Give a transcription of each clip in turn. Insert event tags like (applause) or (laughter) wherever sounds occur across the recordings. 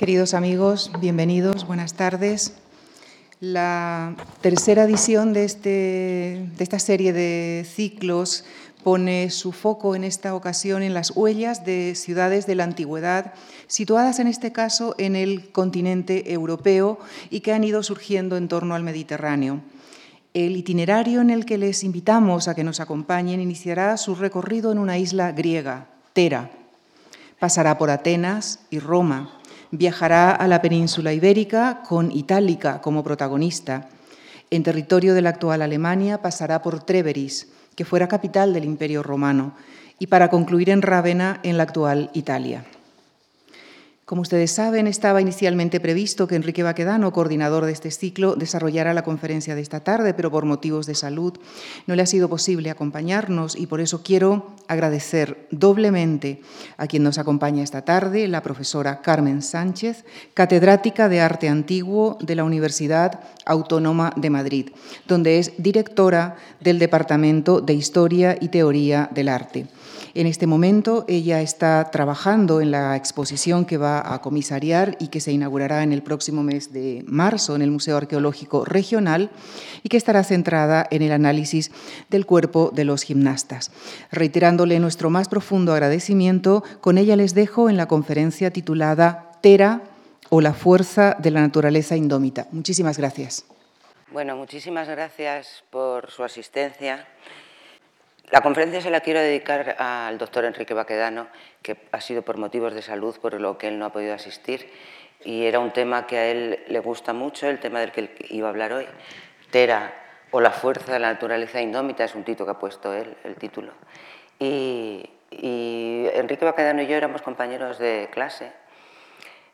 Queridos amigos, bienvenidos, buenas tardes. La tercera edición de, este, de esta serie de ciclos pone su foco en esta ocasión en las huellas de ciudades de la antigüedad, situadas en este caso en el continente europeo y que han ido surgiendo en torno al Mediterráneo. El itinerario en el que les invitamos a que nos acompañen iniciará su recorrido en una isla griega, Tera. Pasará por Atenas y Roma Viajará a la península ibérica con Itálica como protagonista. En territorio de la actual Alemania pasará por Treveris, que fuera capital del Imperio romano, y para concluir en Rávena, en la actual Italia. Como ustedes saben, estaba inicialmente previsto que Enrique Baquedano, coordinador de este ciclo, desarrollara la conferencia de esta tarde, pero por motivos de salud no le ha sido posible acompañarnos y por eso quiero agradecer doblemente a quien nos acompaña esta tarde, la profesora Carmen Sánchez, catedrática de Arte Antiguo de la Universidad Autónoma de Madrid, donde es directora del Departamento de Historia y Teoría del Arte. En este momento ella está trabajando en la exposición que va a comisariar y que se inaugurará en el próximo mes de marzo en el Museo Arqueológico Regional y que estará centrada en el análisis del cuerpo de los gimnastas. Reiterándole nuestro más profundo agradecimiento, con ella les dejo en la conferencia titulada Tera o la fuerza de la naturaleza indómita. Muchísimas gracias. Bueno, muchísimas gracias por su asistencia. La conferencia se la quiero dedicar al doctor Enrique Baquedano, que ha sido por motivos de salud por lo que él no ha podido asistir y era un tema que a él le gusta mucho, el tema del que iba a hablar hoy, Tera o la fuerza de la naturaleza indómita, es un título que ha puesto él, el título. Y, Enrique Baquedano y yo éramos compañeros de clase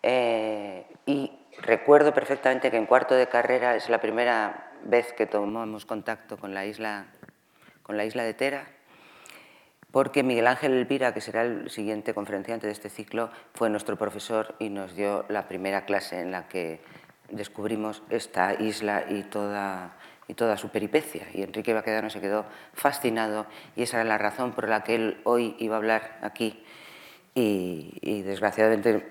eh, y recuerdo perfectamente que en cuarto de carrera es la primera vez que tomamos contacto con la isla con la isla de Tera, porque Miguel Ángel Elvira, que será el siguiente conferenciante de este ciclo, fue nuestro profesor y nos dio la primera clase en la que descubrimos esta isla y toda, y toda su peripecia. Y Enrique Baquedano se quedó fascinado y esa era la razón por la que él hoy iba a hablar aquí. Y, y desgraciadamente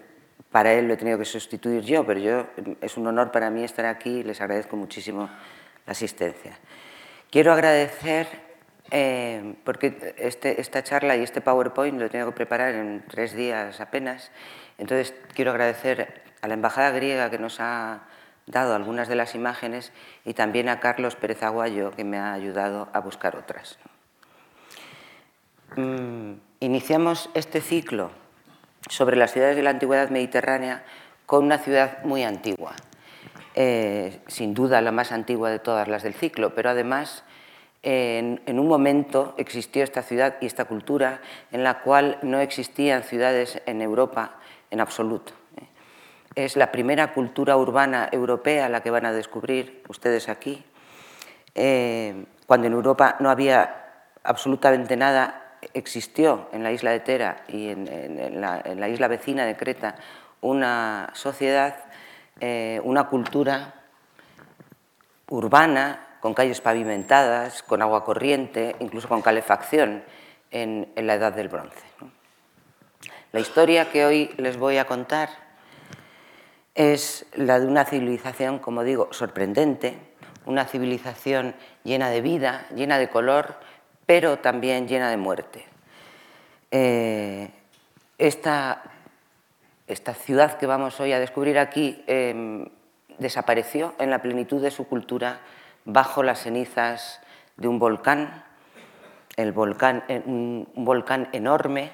para él lo he tenido que sustituir yo, pero yo, es un honor para mí estar aquí y les agradezco muchísimo la asistencia. Quiero agradecer eh, porque este, esta charla y este PowerPoint lo tengo que preparar en tres días apenas. Entonces quiero agradecer a la Embajada griega que nos ha dado algunas de las imágenes y también a Carlos Pérez Aguayo que me ha ayudado a buscar otras. Mm, iniciamos este ciclo sobre las ciudades de la antigüedad mediterránea con una ciudad muy antigua, eh, sin duda la más antigua de todas las del ciclo, pero además en, un momento existió esta ciudad y esta cultura en la cual no existían ciudades en Europa en absoluto. ¿eh? Es la primera cultura urbana europea la que van a descubrir ustedes aquí. Eh, cuando en Europa no había absolutamente nada, existió en la isla de Tera y en, la, isla vecina de Creta una sociedad, eh, una cultura urbana con calles pavimentadas, con agua corriente, incluso con calefacción en, la Edad del Bronce. La historia que hoy les voy a contar es la de una civilización, como digo, sorprendente, una civilización llena de vida, llena de color, pero también llena de muerte. Eh, esta, ciudad que vamos hoy a descubrir aquí em, desapareció en la plenitud de su cultura bajo las cenizas de un volcán, el volcán, eh, un volcán enorme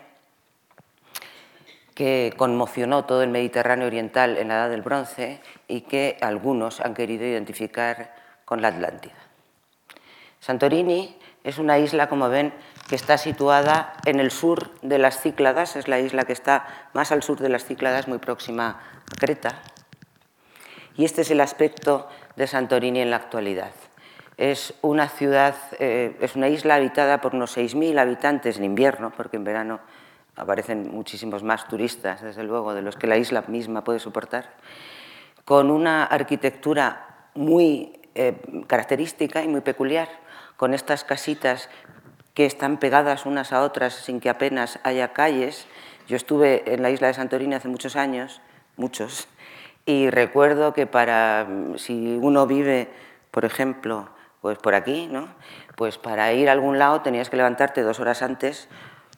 que conmocionó todo el Mediterráneo oriental en la Edad del Bronce y que algunos han querido identificar con la Atlántida. Santorini es una isla, como ven, que está situada en el sur de las Cícladas, es la isla que está más al sur de las Cícladas, muy próxima a Creta. Y este es el aspecto de Santorini en la actualidad. Es una ciudad, eh, es una isla habitada por unos 6.000 habitantes en invierno, porque en verano aparecen muchísimos más turistas, desde luego, de los que la isla misma puede soportar, con una arquitectura muy eh, característica y muy peculiar, con estas casitas que están pegadas unas a otras sin que apenas haya calles. Yo estuve en la isla de Santorini hace muchos años muchos. Y recuerdo que para, si uno vive, por ejemplo, pues por aquí, ¿no? pues para ir a algún lado tenías que levantarte dos horas antes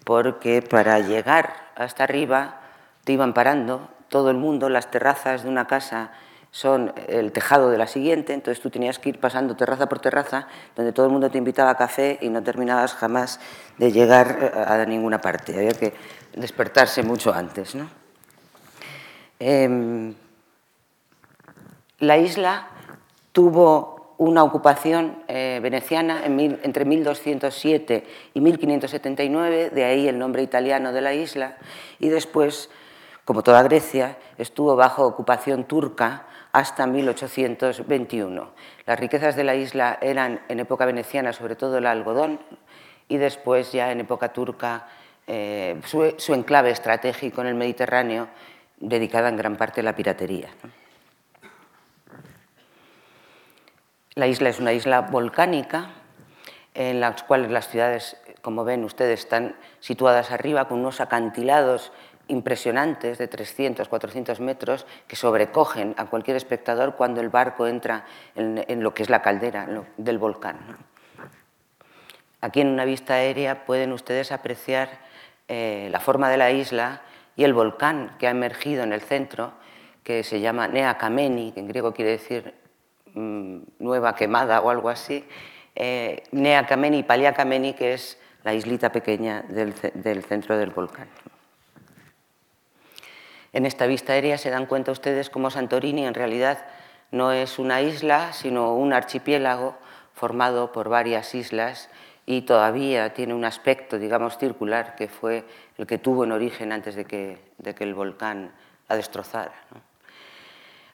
porque para llegar hasta arriba te iban parando todo el mundo, las terrazas de una casa son el tejado de la siguiente, entonces tú tenías que ir pasando terraza por terraza, donde todo el mundo te invitaba a café y no terminabas jamás de llegar eh, a ninguna parte, había que despertarse mucho antes. ¿no? Em, la isla tuvo una ocupación eh, veneciana entre 1207 y 1579, de ahí el nombre italiano de la isla, y después, como toda Grecia, estuvo bajo ocupación turca hasta 1821. Las riquezas de la isla eran en época veneciana sobre todo el algodón y después ya en época turca eh, su, enclave estratégico en el Mediterráneo dedicada en gran parte a la piratería. La isla es una isla volcánica en la cual las ciudades, como ven ustedes, están situadas arriba con unos acantilados impresionantes de 300, 400 metros que sobrecogen a cualquier espectador cuando el barco entra en, lo que es la caldera del volcán. Aquí en una vista aérea pueden ustedes apreciar eh, la forma de la isla y el volcán que ha emergido en el centro, que se llama Nea Kameni, que en griego quiere decir nueva quemada o algo así, eh, Nea Kameni Palia Kameni, que es la islita pequeña del centro del volcán. En esta vista aérea se dan cuenta ustedes cómo Santorini en realidad no es una isla, sino un archipiélago formado por varias islas y todavía tiene un aspecto, digamos, circular, que fue el que tuvo en origen antes de que, el volcán la destrozara.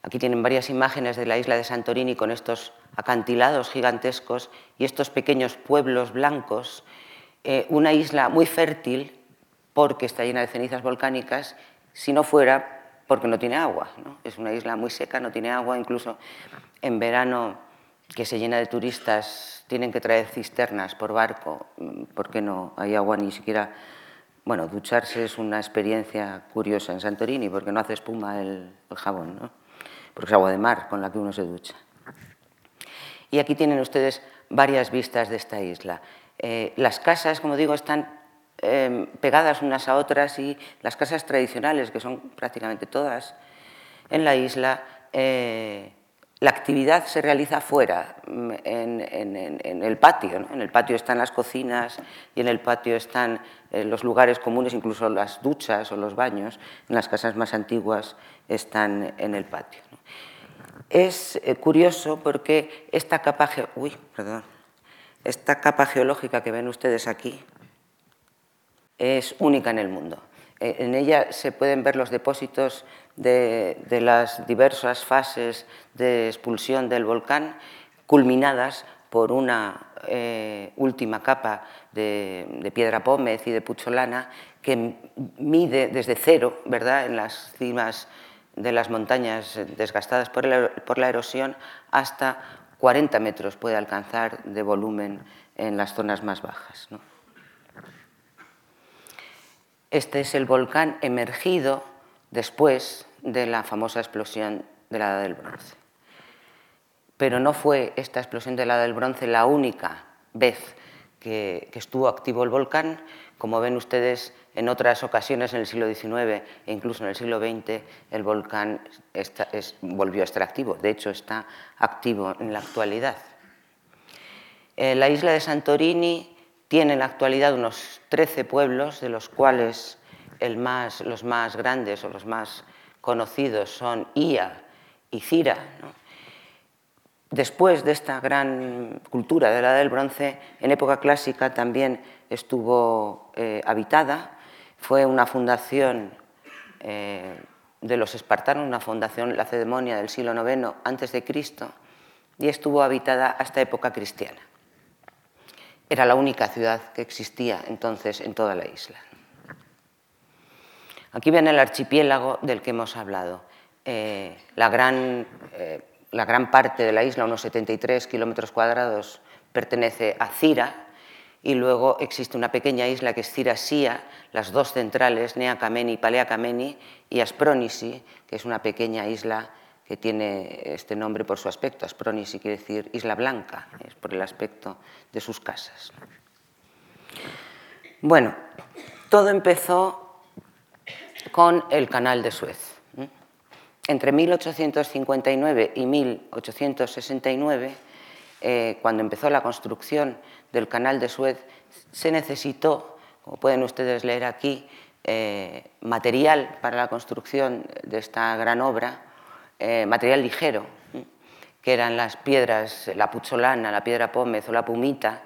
Aquí tienen varias imágenes de la isla de Santorini con estos acantilados gigantescos y estos pequeños pueblos blancos, eh, una isla muy fértil porque está llena de cenizas volcánicas si no fuera porque no tiene agua. Es una isla muy seca, no tiene agua, incluso en verano que se llena de turistas tienen que traer cisternas por barco mm, porque no hay agua ni siquiera. Bueno, ducharse es una experiencia curiosa en Santorini porque no hace espuma el, jabón, ¿no? Porque es agua de mar con la que uno se ducha. Y aquí tienen ustedes varias vistas de esta isla. Eh, las casas, como digo, están Em, pegadas unas a otras y las casas tradicionales, que son prácticamente todas en la isla, eh, la actividad se realiza fuera, mm, en, el patio. En el patio están las cocinas y en el patio están eh, los lugares comunes, incluso las duchas o los baños. En las casas más antiguas están en el patio. Es eh, curioso porque esta capa, uy, perdón, esta capa geológica que ven ustedes aquí, es única en el mundo. Eh, en ella se pueden ver los depósitos de, las diversas fases de expulsión del volcán, culminadas por una eh, última capa de, piedra pómez y de pucholana que mide desde cero, ¿verdad? en las cimas de las montañas desgastadas por, la erosión, hasta 40 metros puede alcanzar de volumen en las zonas más bajas. Este es el volcán emergido después de la famosa explosión de la Edad del Bronce. Pero no fue esta explosión de la Edad del Bronce la única vez que, estuvo activo el volcán. Como ven ustedes, en otras ocasiones en el siglo XIX e incluso en el siglo XX, el volcán volvió a estar activo. De hecho, está activo en la actualidad. Eh, la isla de Santorini tiene en la actualidad unos 13 pueblos, de los cuales los más grandes o los más conocidos son Ia y Cira. Después de esta gran cultura de la Edad del Bronce, en época clásica también estuvo eh, habitada. Fue una fundación eh, de los espartanos, una fundación lacedemonia del siglo IX antes de Cristo, y estuvo habitada hasta época cristiana. Era la única ciudad que existía entonces en toda la isla. Aquí ven el archipiélago del que hemos hablado. Eh, la, gran, eh, la, gran, parte de la isla, unos 73 kilómetros cuadrados, pertenece a Cira y luego existe una pequeña isla que es Cirasía, las dos centrales, Nea Kameni y Palea Kameni, y Aspronisi, que es una pequeña isla que tiene este nombre por su aspecto. Aspronisi quiere decir isla blanca, es por el aspecto de sus casas. Bueno, todo empezó con el canal de Suez. Entre 1859 y 1869, eh, cuando empezó la construcción del canal de Suez, se necesitó, como pueden ustedes leer aquí, eh, material para la construcción de esta gran obra, eh, material ligero, que eran las piedras, la pucholana, la piedra pómez o la pumita,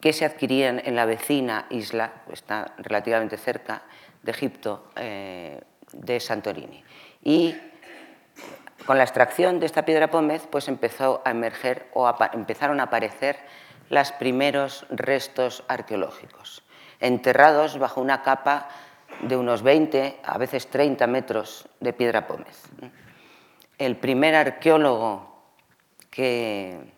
que se adquirían en la vecina isla, está relativamente cerca de Egipto, eh, de Santorini. Y con la extracción de esta piedra pómez, pues empezó a emerger o empezaron a aparecer los primeros restos arqueológicos, enterrados bajo una capa de unos 20, a veces 30 metros de piedra pómez. El primer arqueólogo que,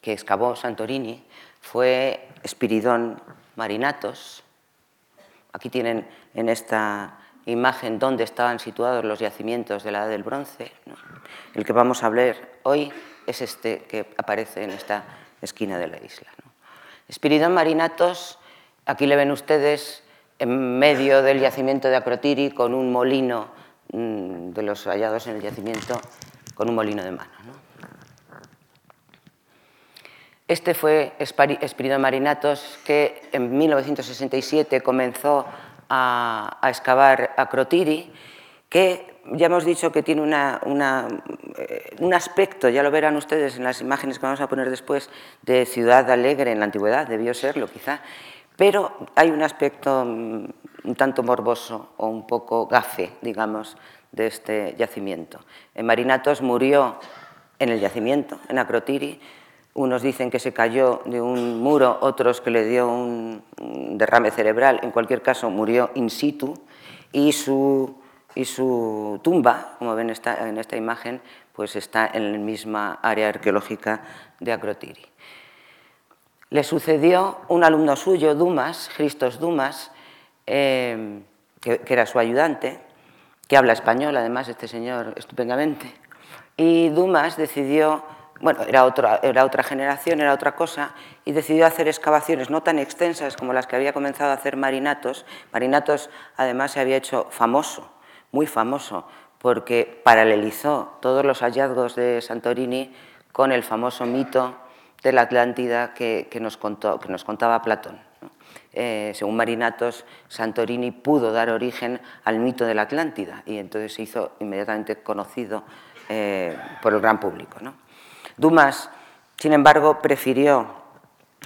que excavó Santorini fue Espiridón Marinatos. Aquí tienen en esta imagen dónde estaban situados los yacimientos de la Edad del Bronce. El que vamos a hablar hoy es este que aparece en esta esquina de la isla. Espiridón Marinatos, aquí le ven ustedes en medio del yacimiento de Acrotiri con un molino mm, de los hallados en el yacimiento, con un molino de mano. Este fue Espirido Marinatos, que en 1967 comenzó a, excavar Acrotiri, que ya hemos dicho que tiene eh, un aspecto, ya lo verán ustedes en las imágenes que vamos a poner después, de ciudad alegre en la antigüedad, debió serlo quizá, pero hay un aspecto mm, un tanto morboso o un poco gafe, digamos, de este yacimiento. En Marinatos murió en el yacimiento, en Acrotiri, unos dicen que se cayó de un muro, otros que le dio un derrame cerebral. En cualquier caso, murió in situ y su, y su tumba, como ven esta, en esta imagen, pues está en la misma área arqueológica de Acrotiri. Le sucedió un alumno suyo, Dumas, Christos Dumas, eh, que, que era su ayudante, que habla español, además, este señor estupendamente. Y Dumas decidió bueno, era otra, era otra generación, era otra cosa, y decidió hacer excavaciones no tan extensas como las que había comenzado a hacer Marinatos. Marinatos además se había hecho famoso, muy famoso, porque paralelizó todos los hallazgos de Santorini con el famoso mito de la Atlántida que, nos, contó, que nos, contaba Platón. Eh, según Marinatos, Santorini pudo dar origen al mito de la Atlántida y entonces se hizo inmediatamente conocido eh, por el gran público. ¿no? Dumas, sin embargo, prefirió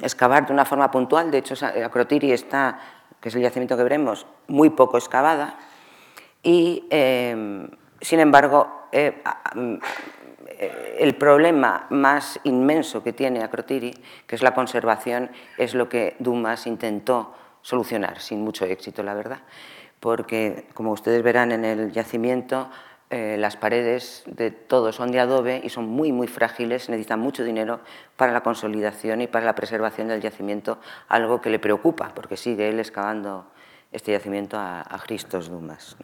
excavar de una forma puntual. De hecho, Acrotiri está, que es el yacimiento que veremos, muy poco excavada. Y, em, sin embargo, eh, eh, el problema más inmenso que tiene Acrotiri, que es la conservación, es lo que Dumas intentó solucionar, sin mucho éxito, la verdad. Porque, como ustedes verán en el yacimiento, eh, las paredes de todo son de adobe y son muy, muy frágiles, necesitan mucho dinero para la consolidación y para la preservación del yacimiento, algo que le preocupa, porque sigue él excavando este yacimiento a, Christos Dumas.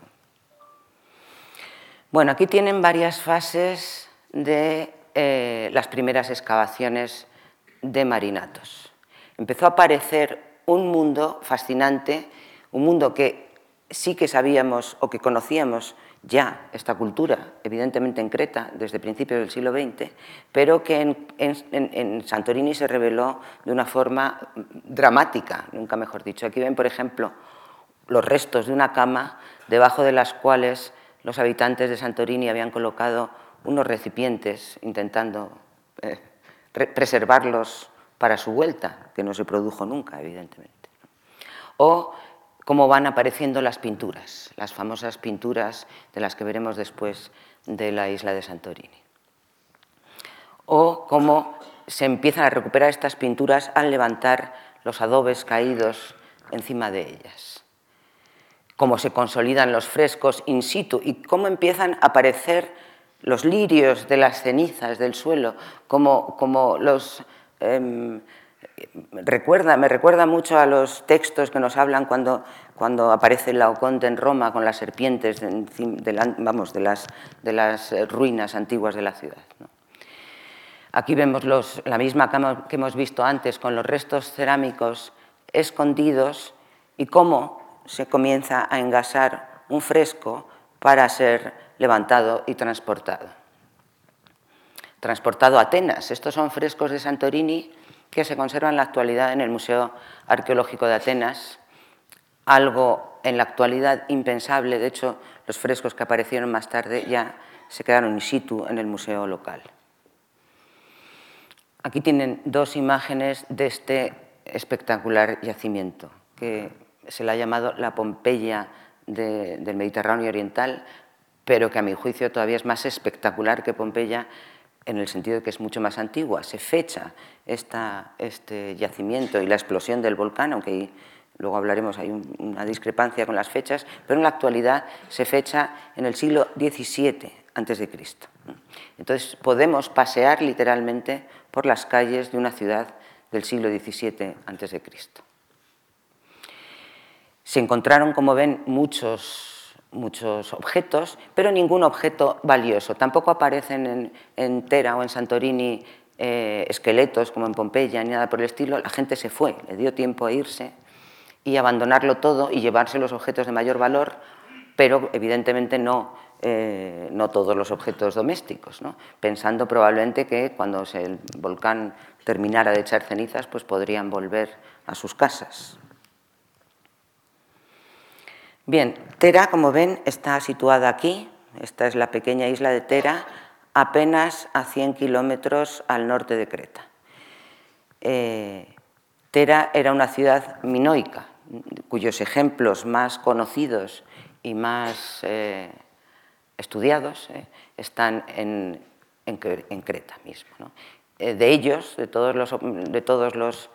Bueno, aquí tienen varias fases de eh, las primeras excavaciones de marinatos. Empezó a aparecer un mundo fascinante, un mundo que sí que sabíamos o que conocíamos ya esta cultura, evidentemente en Creta desde principios del siglo XX, pero que en, Santorini se reveló de una forma dramática, nunca mejor dicho. Aquí ven, por ejemplo, los restos de una cama debajo de las cuales los habitantes de Santorini habían colocado unos recipientes intentando eh, preservarlos para su vuelta, que no se produjo nunca, evidentemente. O cómo van apareciendo las pinturas, las famosas pinturas de las que veremos después de la isla de Santorini. O cómo se empiezan a recuperar estas pinturas al levantar los adobes caídos encima de ellas. Cómo se consolidan los frescos in situ y cómo empiezan a aparecer los lirios de las cenizas del suelo, como, los... Em, recuerda, me recuerda mucho a los textos que nos hablan cuando, cuando aparece Laoconte en Roma con las serpientes de, vamos, de, las, de las eh, ruinas antiguas de la ciudad. Aquí vemos los, la misma cama que hemos visto antes con los restos cerámicos escondidos y cómo se comienza a engasar un fresco para ser levantado y transportado. Transportado a Atenas. Estos son frescos de Santorini que se conservan en la actualidad en el Museo Arqueológico de Atenas, algo en la actualidad impensable, de hecho los frescos que aparecieron más tarde ya se quedaron in situ en el museo local. Aquí tienen dos imágenes de este espectacular yacimiento, que se le ha llamado la Pompeya del Mediterráneo Oriental, pero que a mi juicio todavía es más espectacular que Pompeya en el sentido de que es mucho más antigua. Se fecha este yacimiento y la explosión del volcán, aunque luego hablaremos, hay una discrepancia con las fechas, pero en la actualidad se fecha en el siglo XVII a.C. Entonces podemos pasear literalmente por las calles de una ciudad del siglo XVII a.C. Se encontraron, como ven, muchos muchos objetos, pero ningún objeto valioso. Tampoco aparecen en, Tera o en Santorini eh, esqueletos como en Pompeya ni nada por el estilo. La gente se fue, le dio tiempo a irse y abandonarlo todo y llevarse los objetos de mayor valor, pero evidentemente no, eh, no todos los objetos domésticos, pensando probablemente que cuando el volcán terminara de echar cenizas, pues podrían volver a sus casas. Bien, Tera, como ven, está situada aquí. Esta es la pequeña isla de Tera, apenas a 100 kilómetros al norte de Creta. Eh, Tera era una ciudad minoica, cuyos ejemplos más conocidos y más eh, estudiados eh, están en, Creta mismo. de ellos, de todos los, de todos los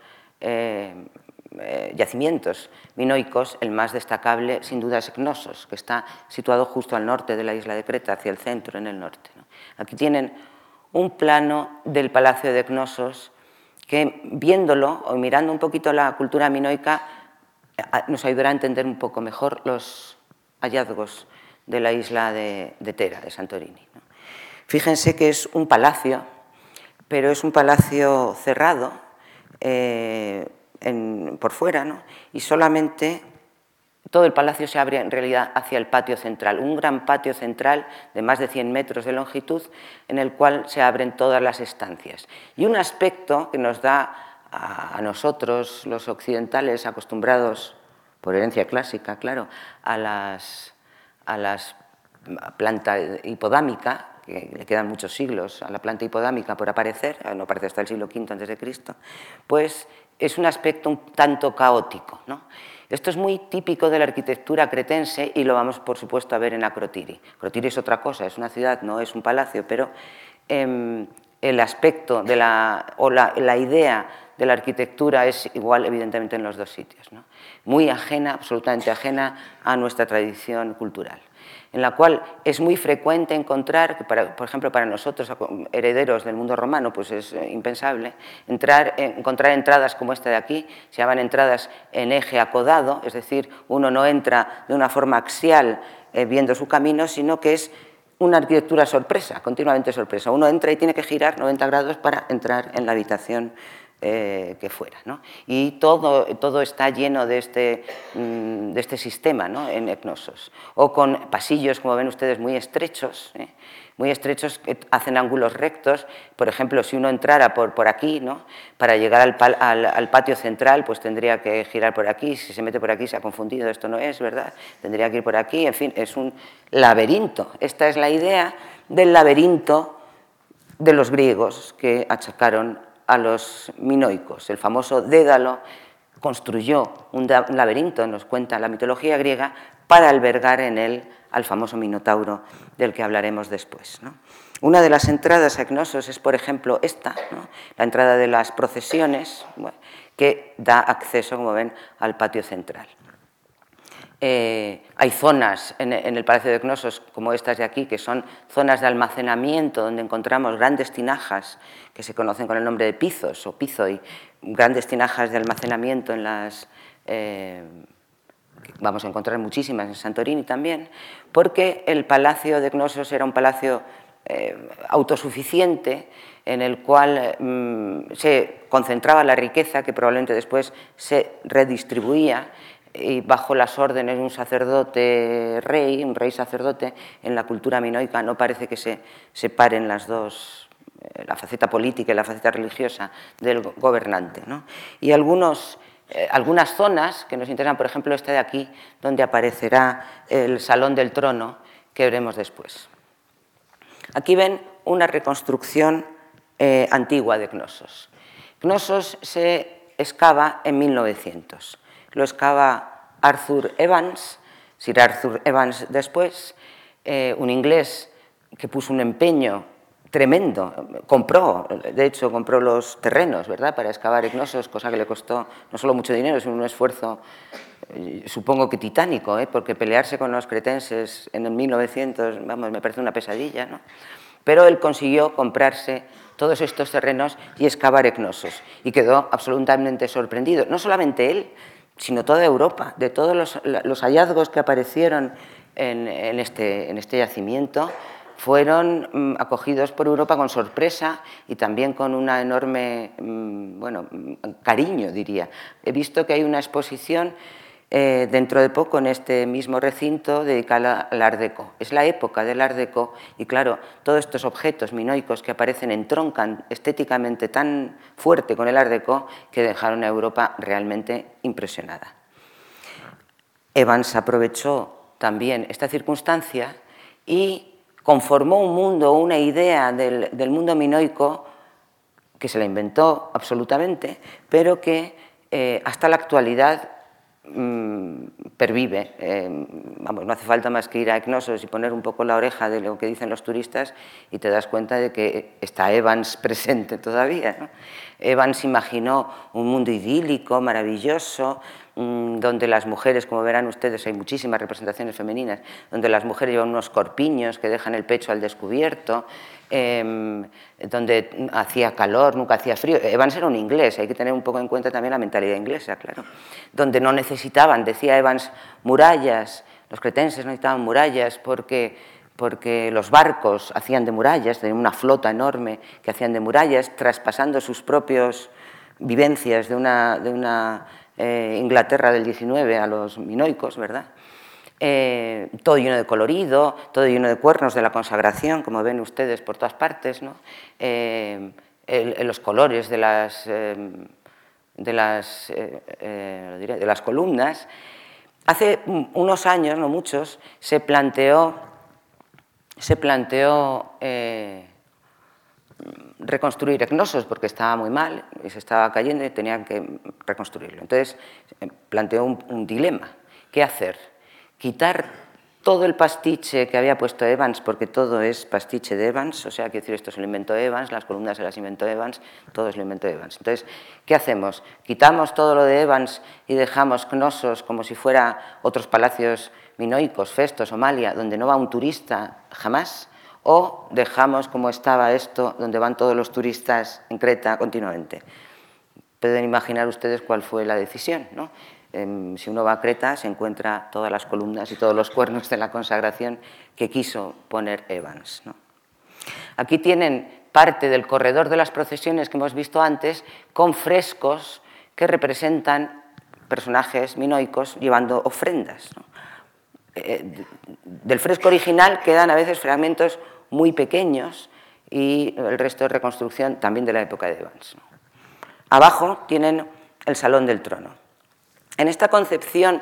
eh, yacimientos minoicos, el más destacable sin duda es Cnosos, que está situado justo al norte de la isla de Creta, hacia el centro, en el norte. Aquí tienen un plano del palacio de Cnosos que viéndolo o mirando un poquito la cultura minoica nos ayudará a entender un poco mejor los hallazgos de la isla de, Tera, de Santorini. Fíjense que es un palacio, pero es un palacio cerrado, eh, por fuera, ¿no? y solamente todo el palacio se abre en realidad hacia el patio central, un gran patio central de más de 100 metros de longitud en el cual se abren todas las estancias. Y un aspecto que nos da a nosotros, los occidentales, acostumbrados, por herencia clásica, claro, a las, a las planta hipodámica, que le quedan muchos siglos a la planta hipodámica por aparecer, no aparece hasta el siglo V antes de Cristo, pues es un aspecto un tanto caótico. ¿no? Esto es muy típico de la arquitectura cretense y lo vamos, por supuesto, a ver en Acrotiri. Acrotiri es otra cosa, es una ciudad, no es un palacio, pero em, el aspecto de la, o la, la, idea de la arquitectura es igual, evidentemente, en los dos sitios. Muy ajena, absolutamente ajena a nuestra tradición cultural en la cual es muy frecuente encontrar, por ejemplo para nosotros, herederos del mundo romano, pues es eh, impensable, entrar, encontrar entradas como esta de aquí, se llaman entradas en eje acodado, es decir, uno no entra de una forma axial eh, viendo su camino, sino que es una arquitectura sorpresa, continuamente sorpresa. Uno entra y tiene que girar 90 grados para entrar en la habitación eh, que fuera. Y todo, todo está lleno de este, mm, de este sistema ¿no? en Ecnosos. O con pasillos, como ven ustedes, muy estrechos, ¿eh? muy estrechos que hacen ángulos rectos. Por ejemplo, si uno entrara por, por aquí, ¿no? para llegar al, al, patio central, pues tendría que girar por aquí. Si se mete por aquí se ha confundido, esto no es, ¿verdad? Tendría que ir por aquí. En fin, es un laberinto. Esta es la idea del laberinto de los griegos que achacaron a los minoicos. El famoso Dédalo construyó un laberinto, nos cuenta la mitología griega, para albergar en él al famoso Minotauro del que hablaremos después. Una de las entradas a Cnosos es, por ejemplo, esta, la entrada de las procesiones, que da acceso, como ven, al patio central. Eh, hay zonas en, el Palacio de Cnosos, como estas de aquí, que son zonas de almacenamiento donde encontramos grandes tinajas que se conocen con el nombre de pizos o pizoi, grandes tinajas de almacenamiento en las... Eh, vamos a encontrar muchísimas en Santorini también, porque el Palacio de Cnosos era un palacio eh, autosuficiente en el cual mm, se concentraba la riqueza que probablemente después se redistribuía y bajo las órdenes de un sacerdote rey, un rey sacerdote, en la cultura minoica no parece que se separen las dos, eh, la faceta política y la faceta religiosa del gobernante. Y algunos, eh, algunas zonas que nos interesan, por ejemplo, esta de aquí, donde aparecerá el Salón del Trono, que veremos después. Aquí ven una reconstrucción eh, antigua de Cnosos. Cnosos se excava en 1900 lo excava Arthur Evans, Sir Arthur Evans después, eh, un inglés que puso un empeño tremendo, compró, de hecho compró los terrenos, ¿verdad?, para excavar ignosos, cosa que le costó no solo mucho dinero, sino un esfuerzo, eh, supongo que titánico, ¿eh? porque pelearse con los cretenses en el 1900, vamos, me parece una pesadilla, ¿no? Pero él consiguió comprarse todos estos terrenos y excavar ignosos, y quedó absolutamente sorprendido, no solamente él, sino toda Europa, de todos los, hallazgos que aparecieron en, este, en este yacimiento, fueron mm, acogidos por Europa con sorpresa y también con un enorme mm, bueno, cariño, diría. He visto que hay una exposición eh, dentro de poco en este mismo recinto dedicada al Art Deco. Es la época del Art Deco y claro, todos estos objetos minoicos que aparecen entroncan estéticamente tan fuerte con el Art Deco que dejaron a Europa realmente impresionada. Evans aprovechó también esta circunstancia y conformó un mundo, una idea del, mundo minoico que se la inventó absolutamente, pero que eh, hasta la actualidad Mm, pervive. Eh, vamos, no hace falta más que ir a Ecnosos y poner un poco la oreja de lo que dicen los turistas y te das cuenta de que está Evans (laughs) presente todavía. Evans imaginó un mundo idílico, maravilloso, donde las mujeres, como verán ustedes, hay muchísimas representaciones femeninas, donde las mujeres llevan unos corpiños que dejan el pecho al descubierto, Em, donde hacía calor, nunca hacía frío. Evans era un inglés, hay que tener un poco en cuenta también la mentalidad inglesa, claro. Donde no necesitaban, decía Evans, murallas, los cretenses no necesitaban murallas porque, porque los barcos hacían de murallas, tenían una flota enorme que hacían de murallas, traspasando sus propias vivencias de una, de una eh, Inglaterra del 19 a los minoicos, ¿verdad? Eh, todo lleno de colorido, todo lleno de cuernos de la consagración, como ven ustedes por todas partes, ¿no? Eh, los colores de las, de, las, de las columnas. Hace unos años, no muchos, se planteó, se planteó reconstruir Egnosos porque estaba muy mal y se estaba cayendo y tenían que reconstruirlo. Entonces planteó un dilema. ¿Qué hacer? quitar todo el pastiche que había puesto Evans, porque todo es pastiche de Evans, o sea, quiero decir, esto se lo inventó Evans, las columnas se las inventó Evans, todo es lo inventó Evans. Entonces, ¿qué hacemos? ¿Quitamos todo lo de Evans y dejamos Cnosos como si fuera otros palacios minoicos, Festos, Somalia, donde no va un turista jamás? ¿O dejamos como estaba esto, donde van todos los turistas en Creta continuamente? Pueden imaginar ustedes cuál fue la decisión, ¿no? Em, si uno va a Creta se encuentra todas las columnas y todos los cuernos de la consagración que quiso poner Evans. Aquí tienen parte del corredor de las procesiones que hemos visto antes con frescos que representan personajes minoicos llevando ofrendas. Eh, del fresco original quedan a veces fragmentos muy pequeños y el resto de reconstrucción también de la época de Evans. Abajo tienen el Salón del Trono. En esta concepción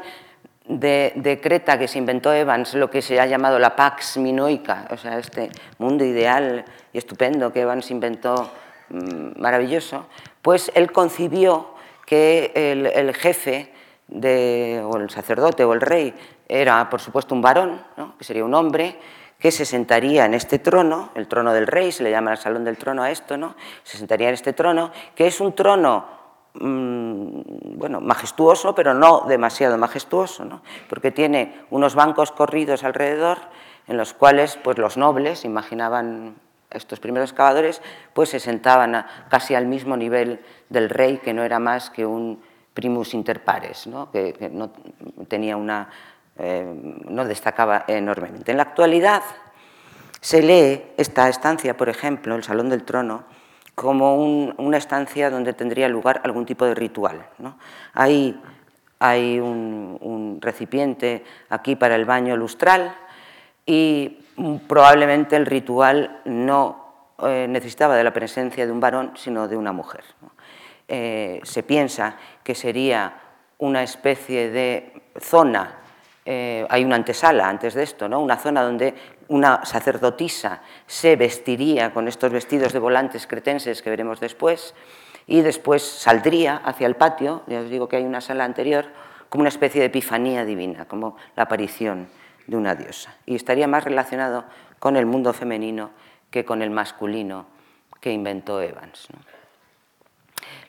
de, Creta que se inventó Evans, lo que se ha llamado la Pax Minoica, o sea, este mundo ideal y estupendo que Evans inventó, mm, maravilloso, pues él concibió que el, jefe, o el sacerdote o el rey, era por supuesto un varón, que sería un hombre, que se sentaría en este trono, el trono del rey, se le llama el salón del trono a esto, ¿no? se sentaría en este trono, que es un trono mm, bueno, majestuoso, pero no demasiado majestuoso, ¿no? porque tiene unos bancos corridos alrededor en los cuales pues, los nobles, imaginaban estos primeros excavadores, pues se sentaban casi al mismo nivel del rey, que no era más que un primus inter pares, ¿no? Que, no, tenía una, eh, no destacaba enormemente. En la actualidad se lee esta estancia, por ejemplo, el Salón del Trono, como una estancia donde tendría lugar algún tipo de ritual. ¿no? Hay, hay un, recipiente aquí para el baño lustral y probablemente el ritual no eh, necesitaba de la presencia de un varón, sino de una mujer. Eh, se piensa que sería una especie de zona, eh, hay una antesala antes de esto, ¿no? una zona donde una sacerdotisa se vestiría con estos vestidos de volantes cretenses que veremos después y después saldría hacia el patio, ya os digo que hay una sala anterior, como una especie de epifanía divina, como la aparición de una diosa. Y estaría más relacionado con el mundo femenino que con el masculino que inventó Evans.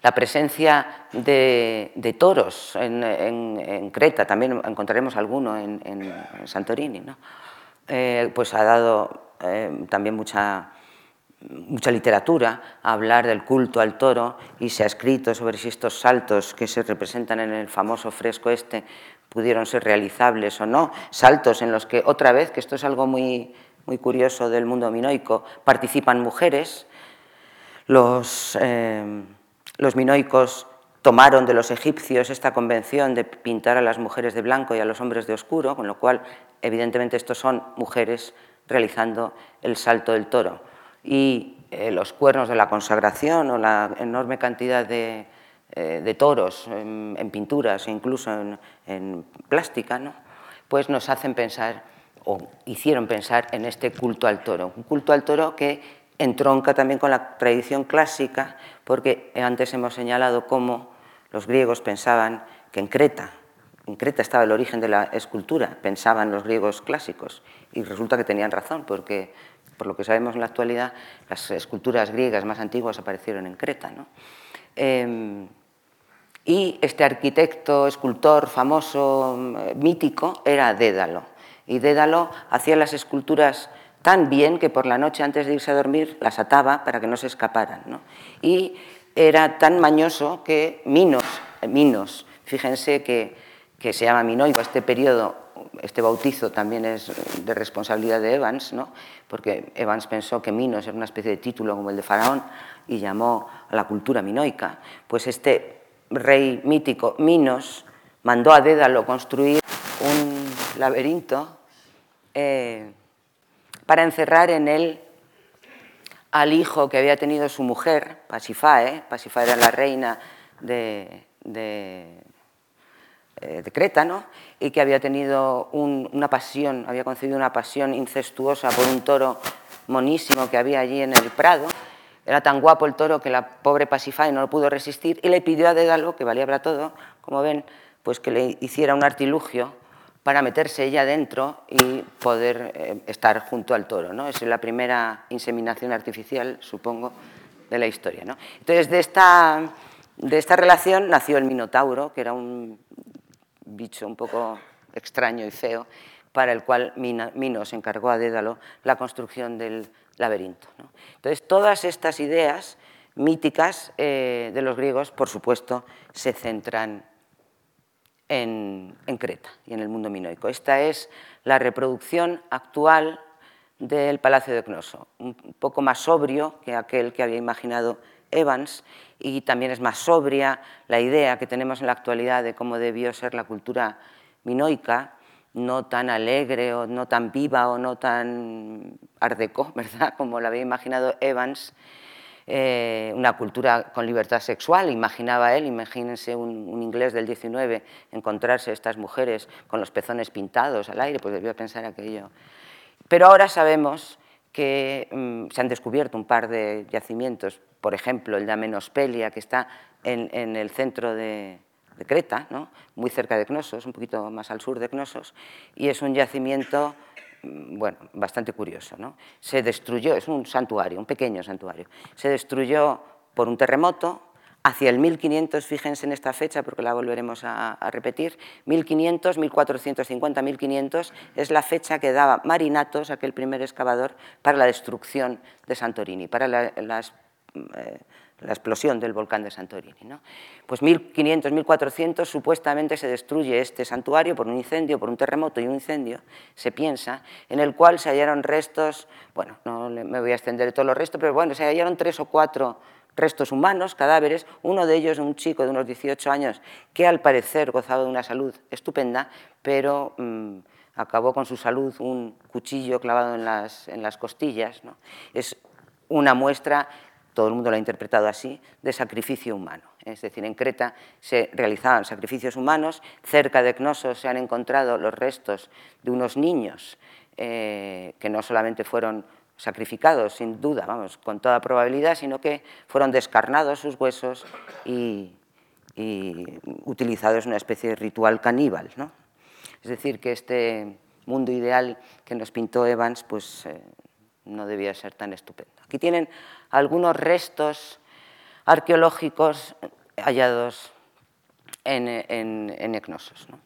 La presencia de, toros en, Creta, también encontraremos alguno en, Santorini, ¿no? Eh, pues ha dado eh, también mucha, mucha literatura a hablar del culto al toro y se ha escrito sobre si estos saltos que se representan en el famoso fresco este pudieron ser realizables o no, saltos en los que otra vez, que esto es algo muy, muy curioso del mundo minoico, participan mujeres, los, eh, los minoicos tomaron de los egipcios esta convención de pintar a las mujeres de blanco y a los hombres de oscuro, con lo cual evidentemente estos son mujeres realizando el salto del toro. Y eh, los cuernos de la consagración o la enorme cantidad de, eh, toros en, pinturas e incluso en, plástica, ¿no? pues nos hacen pensar o hicieron pensar en este culto al toro. Un culto al toro que entronca también con la tradición clásica, porque antes hemos señalado cómo los griegos pensaban que en Creta, en Creta estaba el origen de la escultura, pensaban los griegos clásicos, y resulta que tenían razón, porque por lo que sabemos en la actualidad, las esculturas griegas más antiguas aparecieron en Creta. Em, y este arquitecto, escultor famoso, mítico, era Dédalo. Y Dédalo hacía las esculturas tan bien que por la noche antes de irse a dormir las ataba para que no se escaparan. Y era tan mañoso que Minos, Minos fíjense que, que se llama Minoico, este periodo, este bautizo también es de responsabilidad de Evans, ¿no? porque Evans pensó que Minos era una especie de título como el de Faraón y llamó a la cultura minoica, pues este rey mítico Minos mandó a Dédalo construir un laberinto eh, para encerrar en él al hijo que había tenido su mujer, Pasifae, Pasifae era la reina de, de, eh, Creta, ¿no? y que había tenido una pasión, había concebido una pasión incestuosa por un toro monísimo que había allí en el Prado. Era tan guapo el toro que la pobre Pasifae no lo pudo resistir y le pidió a Dédalo, que valía para todo, como ven, pues que le hiciera un artilugio para meterse ella dentro y poder eh, estar junto al toro. ¿no? Es la primera inseminación artificial, supongo, de la historia. ¿no? Entonces, de esta, de esta relación nació el Minotauro, que era un bicho un poco extraño y feo, para el cual Minos encargó a Dédalo la construcción del laberinto. Entonces, todas estas ideas míticas eh, de los griegos, por supuesto, se centran en, Creta y en el mundo minoico. Esta es la reproducción actual del Palacio de Cnoso, un poco más sobrio que aquel que había imaginado Evans y también es más sobria la idea que tenemos en la actualidad de cómo debió ser la cultura minoica, no tan alegre o no tan viva o no tan ardeco, (laughs) ¿verdad? como la había imaginado Evans, eh, una cultura con libertad sexual, imaginaba él, imagínense un, inglés del 19 encontrarse estas mujeres con los pezones pintados al aire, pues debió pensar aquello. Pero ahora sabemos que mm, se han descubierto un par de yacimientos, por ejemplo el de Amenospelia, que está en, el centro de, Creta, ¿no? muy cerca de Cnosos, un poquito más al sur de Cnosos, y es un yacimiento bueno, bastante curioso. ¿no? Se destruyó, es un santuario, un pequeño santuario, se destruyó por un terremoto, hacia el 1500, fíjense en esta fecha porque la volveremos a, repetir, 1500, 1450, 1500 es la fecha que daba Marinatos, aquel primer excavador, para la destrucción de Santorini, para la, eh, explosión del volcán de Santorini. ¿no? Pues 1500, 1400 supuestamente se destruye este santuario por un incendio, por un terremoto y un incendio, se piensa, en el cual se hallaron restos, bueno, no me voy a extender de todos los restos, pero bueno, se hallaron tres o cuatro restos humanos, cadáveres, uno de ellos un chico de unos 18 años que al parecer gozaba de una salud estupenda, pero mm, acabó con su salud un cuchillo clavado en las, en las costillas. ¿no? Es una muestra, todo el mundo lo ha interpretado así, de sacrificio humano. Es decir, en Creta se realizaban sacrificios humanos, cerca de Cnosos se han encontrado los restos de unos niños eh, que no solamente fueron sacrificados, sin duda, vamos, con toda probabilidad, sino que fueron descarnados sus huesos y, utilizados en una especie de ritual caníbal. ¿no? Es decir, que este mundo ideal que nos pintó Evans pues, eh, no debía ser tan estupendo. Aquí tienen algunos restos arqueológicos hallados en, en, en Ecnosos. ¿no?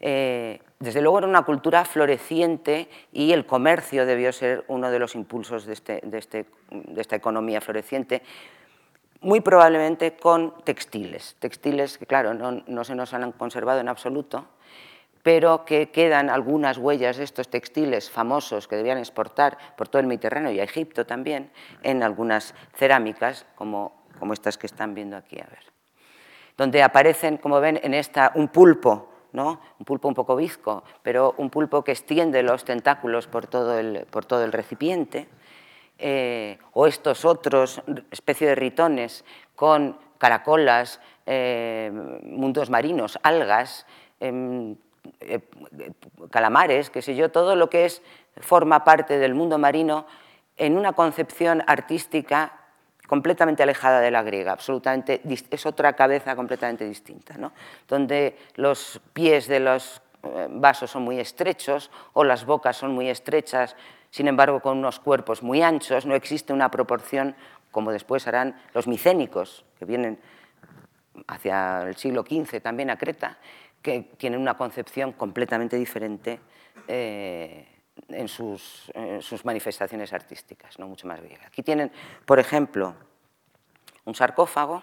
Eh, desde luego era una cultura floreciente y el comercio debió ser uno de los impulsos de, este, este, esta economía floreciente, muy probablemente con textiles, textiles que claro no, se nos han conservado en absoluto, pero que quedan algunas huellas de estos textiles famosos que debían exportar por todo el Mediterráneo y a Egipto también, en algunas cerámicas, como, como estas que están viendo aquí, a ver. Donde aparecen, como ven, en esta, un pulpo un pulpo un poco bizco, pero un pulpo que extiende los tentáculos por todo el, por todo el recipiente, eh, o estos otros especie de ritones con caracolas, eh, mundos marinos, algas, em, eh, calamares, qué sé yo, todo lo que es, forma parte del mundo marino en una concepción artística completamente alejada de la griega, absolutamente, es otra cabeza completamente distinta, donde los pies de los eh, vasos son muy estrechos o las bocas son muy estrechas, sin embargo con unos cuerpos muy anchos, no existe una proporción como después harán los micénicos, que vienen hacia el siglo XV también a Creta, que tienen una concepción completamente diferente eh, en sus, manifestaciones artísticas, no mucho más griega. Aquí tienen, por ejemplo, un sarcófago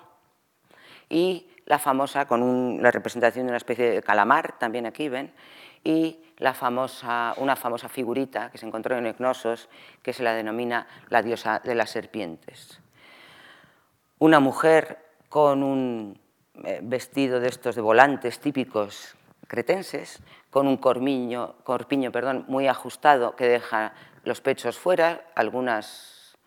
y la famosa, con la representación de una especie de calamar, también aquí ven, y la famosa, una famosa figurita que se encontró en Ecnosos, que se la denomina la diosa de las serpientes. Una mujer con un vestido de estos de volantes típicos cretenses, con un corpiño, corpiño perdón, muy ajustado que deja los pechos fuera. Algunas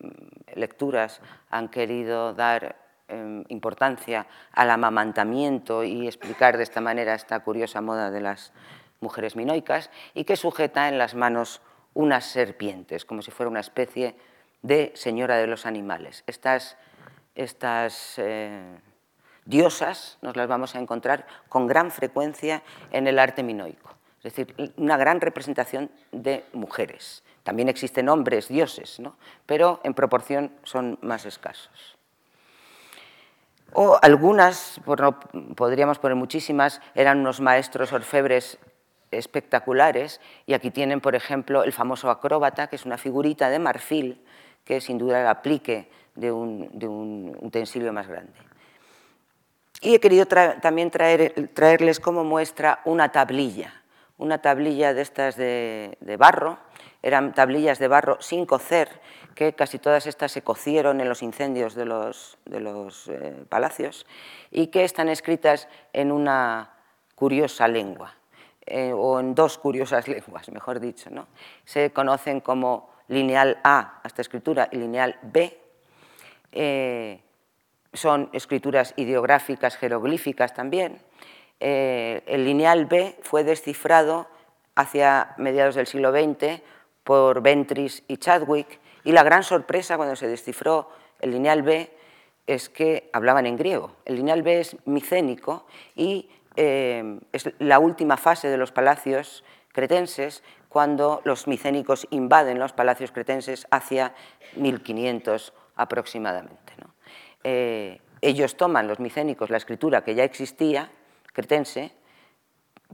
mm, lecturas han querido dar em, importancia al amamantamiento y explicar de esta manera esta curiosa moda de las mujeres minoicas y que sujeta en las manos unas serpientes, como si fuera una especie de señora de los animales. Estas, estas eh, diosas nos las vamos a encontrar con gran frecuencia en el arte minoico, es decir, una gran representación de mujeres. También existen hombres dioses, ¿no? pero en proporción son más escasos. O algunas, podríamos poner muchísimas, eran unos maestros orfebres espectaculares y aquí tienen, por ejemplo, el famoso acróbata, que es una figurita de marfil que sin duda el aplique de un utensilio más grande. Y he querido también traerles como muestra una tablilla, una tablilla de estas de, barro, eran tablillas de barro sin cocer, que casi todas estas se cocieron en los incendios de los, eh, palacios, y que están escritas en una curiosa lengua, eh, o en dos curiosas (laughs) lenguas, mejor dicho. ¿no? Se conocen como lineal A, esta escritura, y lineal B. Eh, son escrituras ideográficas, jeroglíficas también. Eh, el lineal B fue descifrado hacia mediados del siglo XX por Ventris y Chadwick, y la gran sorpresa cuando se descifró el lineal B es que hablaban en griego. El lineal B es micénico y eh, es la última fase de los palacios cretenses cuando los micénicos invaden los palacios cretenses hacia 1500 aproximadamente. Eh, ellos toman, los micénicos, la escritura que ya existía, cretense,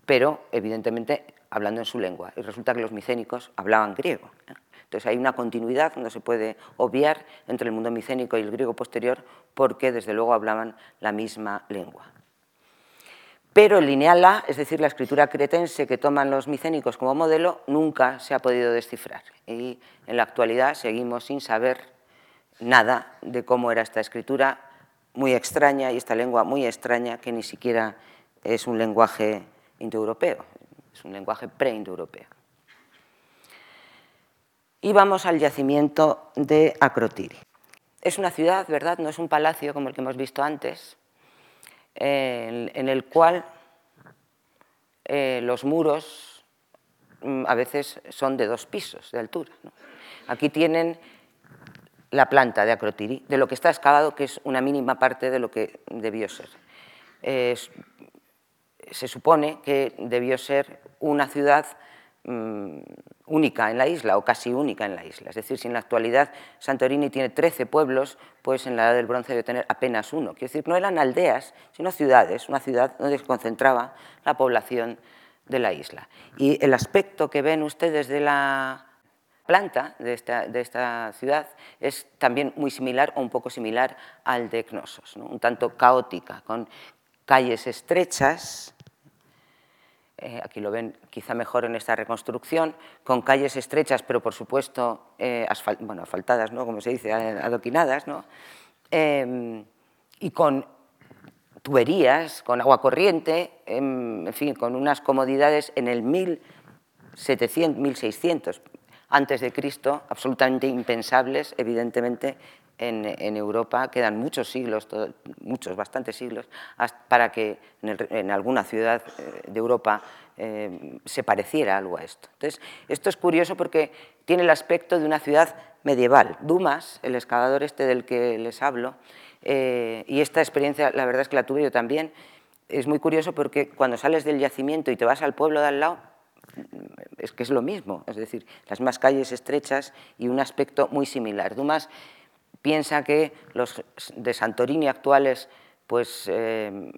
pero evidentemente hablando en su lengua. Y resulta que los micénicos hablaban griego. Entonces hay una continuidad, no se puede obviar entre el mundo micénico y el griego posterior, porque desde luego hablaban la misma lengua. Pero el lineal A, es decir, la escritura cretense que toman los micénicos como modelo, nunca se ha podido descifrar. Y en la actualidad seguimos sin saber nada de cómo era esta escritura muy extraña y esta lengua muy extraña que ni siquiera es un lenguaje indoeuropeo, es un lenguaje pre-indoeuropeo. Y vamos al yacimiento de Acrotiri. Es una ciudad, ¿verdad? No es un palacio como el que hemos visto antes, en, el cual eh, los muros mm, a veces son de dos pisos de altura. Aquí tienen la planta de Acrotiri, de lo que está excavado, que es una mínima parte de lo que debió ser. se supone que debió ser una ciudad mm, única en la isla o casi única en la isla. Es decir, si en la actualidad Santorini tiene 13 pueblos, pues en la Edad del Bronce debe tener apenas uno. Quiero decir, no eran aldeas, sino ciudades, una ciudad donde se concentraba la población de la isla. Y el aspecto que ven ustedes de la planta de esta, ciudad es también muy similar o un poco similar al de Cnosos, un tanto caótica, con calles estrechas, eh, aquí lo ven quizá mejor en esta reconstrucción, con calles estrechas, pero por supuesto eh, asfaltadas, ¿no? como se dice, adoquinadas, ¿no? Em, y con tuberías, con agua corriente, em, en fin, con unas comodidades en el 1700, 1600 antes de Cristo, absolutamente impensables, evidentemente, en, Europa. Quedan muchos siglos, muchos, bastantes siglos, para que en, alguna ciudad eh, de Europa eh, se pareciera algo a esto. Entonces, esto es curioso porque tiene el aspecto de una ciudad medieval. Dumas, el excavador este del que les hablo, eh, y esta experiencia, la verdad es que la tuve yo también, es muy curioso porque cuando sales del yacimiento y te vas al pueblo de al lado, es que es lo mismo, es decir, las más calles estrechas y un aspecto muy similar. Dumas piensa que los de Santorini actuales pues, eh,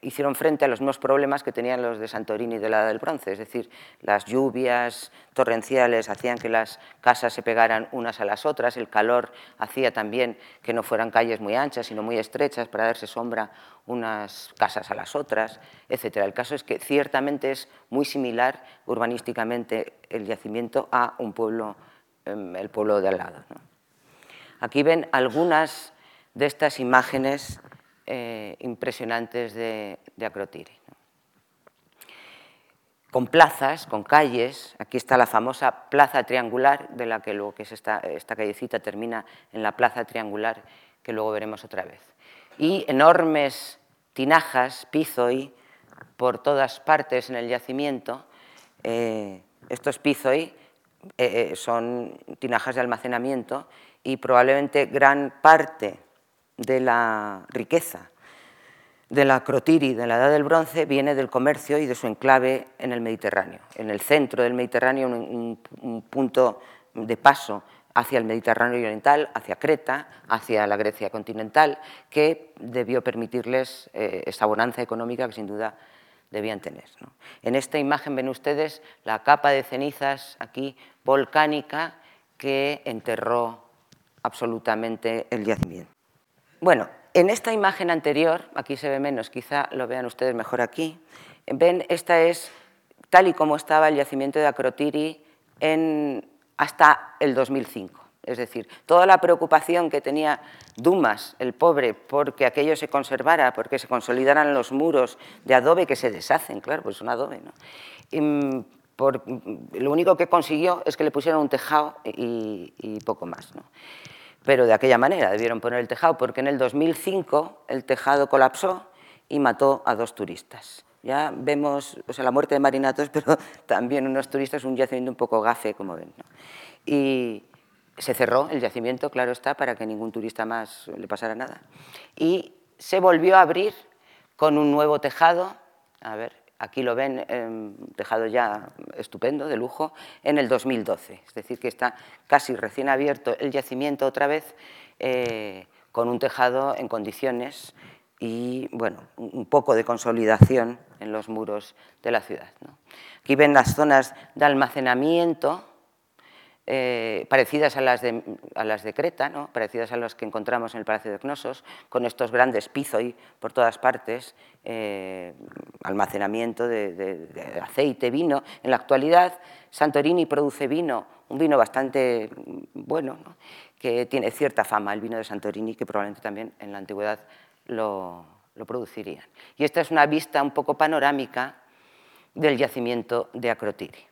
hicieron frente a los mismos problemas que tenían los de Santorini de la Edad del Bronce, es decir, las lluvias torrenciales hacían que las casas se pegaran unas a las otras, el calor hacía también que no fueran calles muy anchas, sino muy estrechas para darse sombra unas casas a las otras, etc. El caso es que ciertamente es muy similar urbanísticamente el yacimiento a un pueblo, em, el pueblo de al lado. Aquí ven algunas de estas imágenes eh, impresionantes de, Acrotiri. Con plazas, con calles, aquí está la famosa plaza triangular, de la que luego que es esta, esta callecita termina en la plaza triangular, que luego veremos otra vez. Y enormes tinajas, pizoi, por todas partes en el yacimiento. Eh, estos pizoi eh, son tinajas de almacenamiento y probablemente gran parte de la riqueza de la Crotiri de la Edad del Bronce viene del comercio y de su enclave en el Mediterráneo. En el centro del Mediterráneo, un, punto de paso hacia el Mediterráneo oriental, hacia Creta, hacia la Grecia continental, que debió permitirles eh, esa bonanza económica que sin duda debían tener. En esta imagen ven ustedes la capa de cenizas aquí volcánica que enterró absolutamente el yacimiento. Bueno, en esta imagen anterior, aquí se ve menos, quizá lo vean ustedes mejor aquí, ven, esta es tal y como estaba el yacimiento de Acrotiri hasta el 2005. Es decir, toda la preocupación que tenía Dumas, el pobre, porque aquello se conservara, porque se consolidaran los muros de adobe que se deshacen, claro, pues son adobe, ¿no? Mm, lo único que consiguió es que le pusieran un tejado y, y poco más. ¿no? Pero de aquella manera debieron poner el tejado, porque en el 2005 el tejado colapsó y mató a dos turistas. Ya vemos o sea, la muerte de marinatos, (laughs) pero también unos turistas, un yacimiento un poco gafe, como ven. Y se cerró el yacimiento, claro está, para que ningún turista más le pasara nada. Y se volvió a abrir con un nuevo tejado, a ver, aquí lo ven, em, dejado ya estupendo, de lujo, en el 2012. Es decir, que está casi recién abierto el yacimiento otra vez, eh, con un tejado en condiciones y bueno, un poco de consolidación en los muros de la ciudad. Aquí ven las zonas de almacenamiento eh, parecidas a las, de, a las de Creta, ¿no? parecidas a las que encontramos en el Palacio de Cnosos, con estos grandes pizoi por todas partes, eh, almacenamiento de, aceite, vino. En la actualidad, Santorini produce vino, un vino bastante bueno, que tiene cierta fama, el vino de Santorini, que probablemente también en la antigüedad lo, lo producirían. Y esta es una vista un poco panorámica del yacimiento de Acrotiri.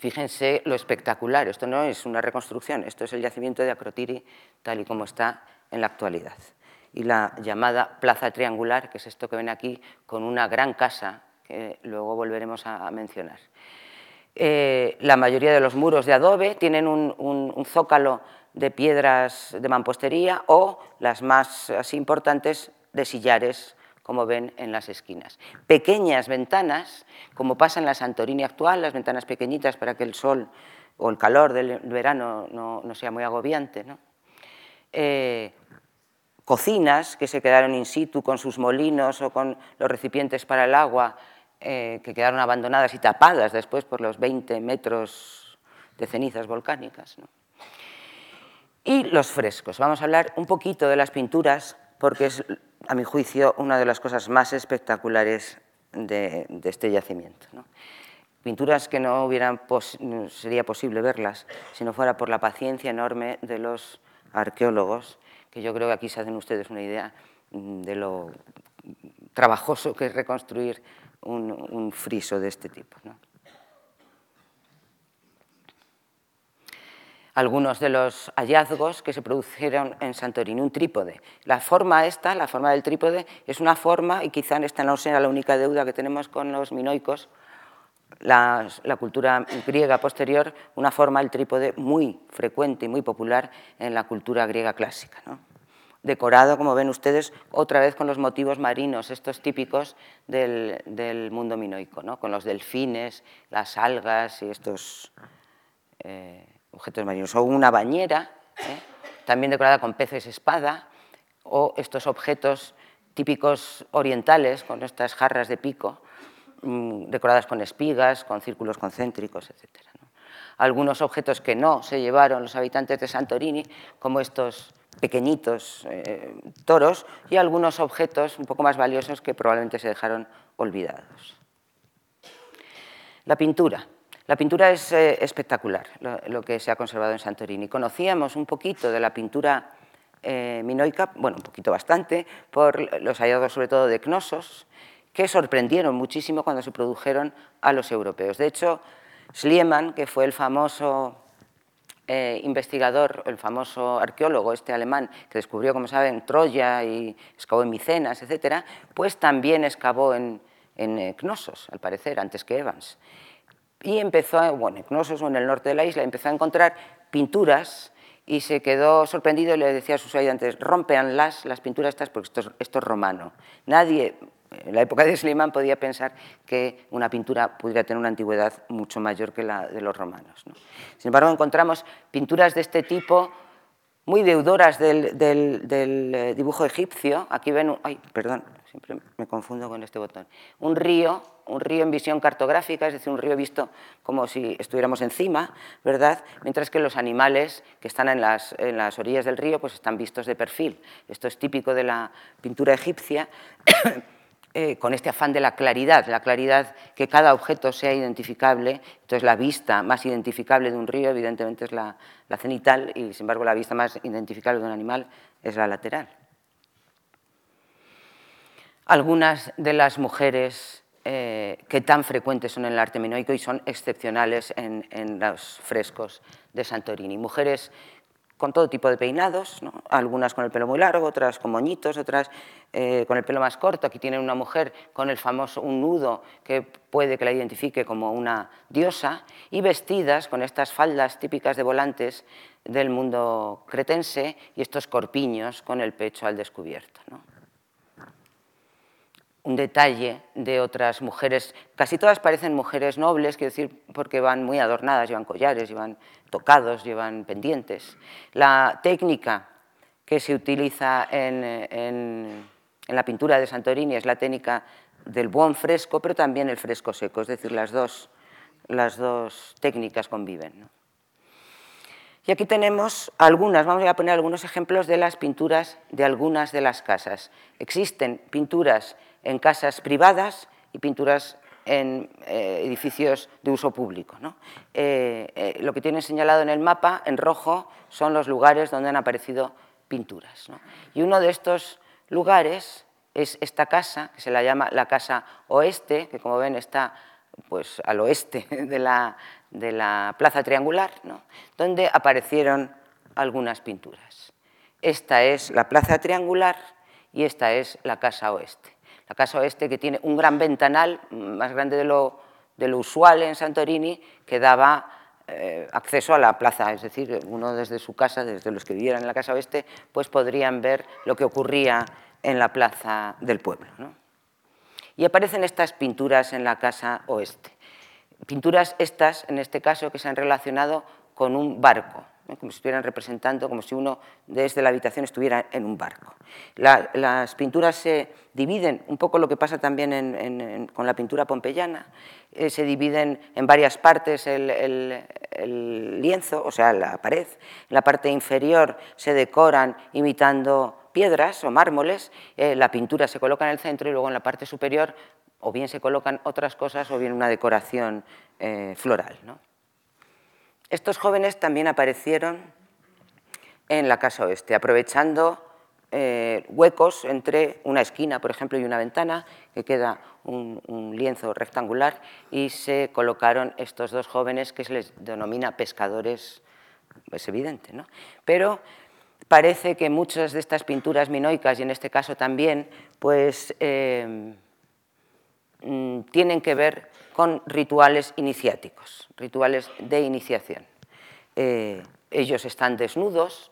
Fíjense lo espectacular, esto no es una reconstrucción, esto es el yacimiento de Acrotiri tal y como está en la actualidad. Y la llamada plaza triangular, que es esto que ven aquí, con una gran casa que luego volveremos a mencionar. Eh, la mayoría de los muros de adobe tienen un, zócalo de piedras de mampostería o las más importantes de sillares como ven en las esquinas. Pequeñas ventanas, como pasa en la Santorini actual, las ventanas pequeñitas para que el sol o el calor del verano no, sea muy agobiante. Eh, cocinas que se quedaron in situ con sus molinos o con los recipientes para el agua, eh, que quedaron abandonadas y tapadas después por los 20 metros de cenizas volcánicas. Y los frescos. Vamos a hablar un poquito de las pinturas porque es a mi juicio, una de las cosas más espectaculares de, este yacimiento. Pinturas que no hubieran sería posible verlas si no fuera por la paciencia enorme de los arqueólogos, que yo creo que aquí se hacen ustedes una idea mm, de lo trabajoso que es reconstruir un, friso de este tipo algunos de los hallazgos que se produjeron en Santorini, un trípode. La forma esta, la forma del trípode, es una forma, y quizá esta no sea la única deuda que tenemos con los minoicos, la, cultura griega posterior, una forma del trípode muy frecuente y muy popular en la cultura griega clásica. Decorado, como ven ustedes, otra vez con los motivos marinos, estos típicos del, mundo minoico, con los delfines, las algas y estos... Eh, objetos marinos, o una bañera, ¿eh? también decorada con peces espada, o estos objetos típicos orientales, con estas jarras de pico, mm, decoradas con espigas, con círculos concéntricos, etc. Algunos objetos que no se llevaron los habitantes de Santorini, como estos pequeñitos eh, toros, y algunos objetos un poco más valiosos que probablemente se dejaron olvidados. La pintura. La pintura es eh, espectacular, lo, que se ha conservado en Santorini. Conocíamos un poquito de la pintura eh, minoica, bueno, un poquito bastante, por los hallazgos sobre todo de Cnosos, que sorprendieron muchísimo cuando se produjeron a los europeos. De hecho, Schliemann, que fue el famoso eh, investigador, el famoso arqueólogo este alemán que descubrió, como saben, Troya y excavó en Micenas, etc., pues también excavó en, en Cnosos, al parecer, antes que Evans y empezó, bueno, en Cnosos o en el norte de la isla, empezó a encontrar pinturas y se quedó sorprendido y le decía a sus ayudantes, rompeanlas, las pinturas estas, porque esto es, esto es romano. Nadie, en la época de Slimán, podía pensar que una pintura pudiera tener una antigüedad mucho mayor que la de los romanos. Sin embargo, encontramos pinturas de este tipo muy deudoras del, del, del eh, dibujo egipcio. Aquí ven, ay, perdón, siempre me confundo con este botón, un río, un río en visión cartográfica, es decir, un río visto como si estuviéramos encima, ¿verdad? Mientras que los animales que están en las, en las orillas del río pues están vistos de perfil. Esto es típico de la pintura egipcia. (coughs) Eh, con este afán de la claridad, la claridad que cada objeto sea identificable, entonces la vista más identificable de un río evidentemente es la, cenital y sin embargo la vista más identificable de un animal es la lateral. Algunas de las mujeres eh, que tan frecuentes son en el arte minoico y son excepcionales en, los frescos de Santorini. Mujeres con todo tipo de peinados, algunas con el pelo muy largo, otras con moñitos, otras eh, con el pelo más corto. Aquí tienen una mujer con el famoso un nudo que puede que la identifique como una diosa y vestidas con estas faldas típicas de volantes del mundo cretense y estos corpiños con el pecho al descubierto un detalle de otras mujeres, casi todas parecen mujeres nobles, quiero decir, porque van muy adornadas, llevan collares, llevan tocados, llevan pendientes. La técnica que se utiliza en, la pintura de Santorini es la técnica del buen fresco, pero también el fresco seco, es decir, las dos, las dos técnicas conviven. Y aquí tenemos algunas, vamos a poner algunos ejemplos de las pinturas de algunas de las casas. Existen pinturas en casas privadas y pinturas en eh, edificios de uso público. Eh, eh, lo que tienen señalado en el mapa, en rojo, son los lugares donde han aparecido pinturas. Y uno de estos lugares es esta casa, que se la llama la Casa Oeste, que como ven está pues, al oeste (laughs) de la Plaza Triangular, donde aparecieron algunas pinturas. Esta es la Plaza Triangular y esta es la Casa Oeste. La Casa Oeste que tiene un gran ventanal, más grande de lo, de lo usual en Santorini, que daba eh, acceso a la plaza, es decir, uno desde su casa, desde los que vivieran en la casa oeste, pues podrían ver lo que ocurría en la plaza del pueblo. Y aparecen estas pinturas en la casa oeste. Pinturas estas, en este caso, que se han relacionado con un barco como si estuvieran representando, como si uno desde la habitación estuviera en un barco. las pinturas se dividen, un poco lo que pasa también con la pintura pompeyana, eh, se dividen en varias partes el, lienzo, o sea, la pared. En la parte inferior se decoran imitando piedras o mármoles, eh, la pintura se coloca en el centro y luego en la parte superior o bien se colocan otras cosas o bien una decoración eh, floral. ¿no? Estos jóvenes también aparecieron en la casa oeste, aprovechando eh, huecos entre una esquina, por ejemplo, y una ventana, que queda un, lienzo rectangular, y se colocaron estos dos jóvenes que se les denomina pescadores, es evidente, ¿no? Pero parece que muchas de estas pinturas minoicas, y en este caso también, pues eh, mm, tienen que ver con rituales iniciáticos, rituales de iniciación. Eh, ellos están desnudos,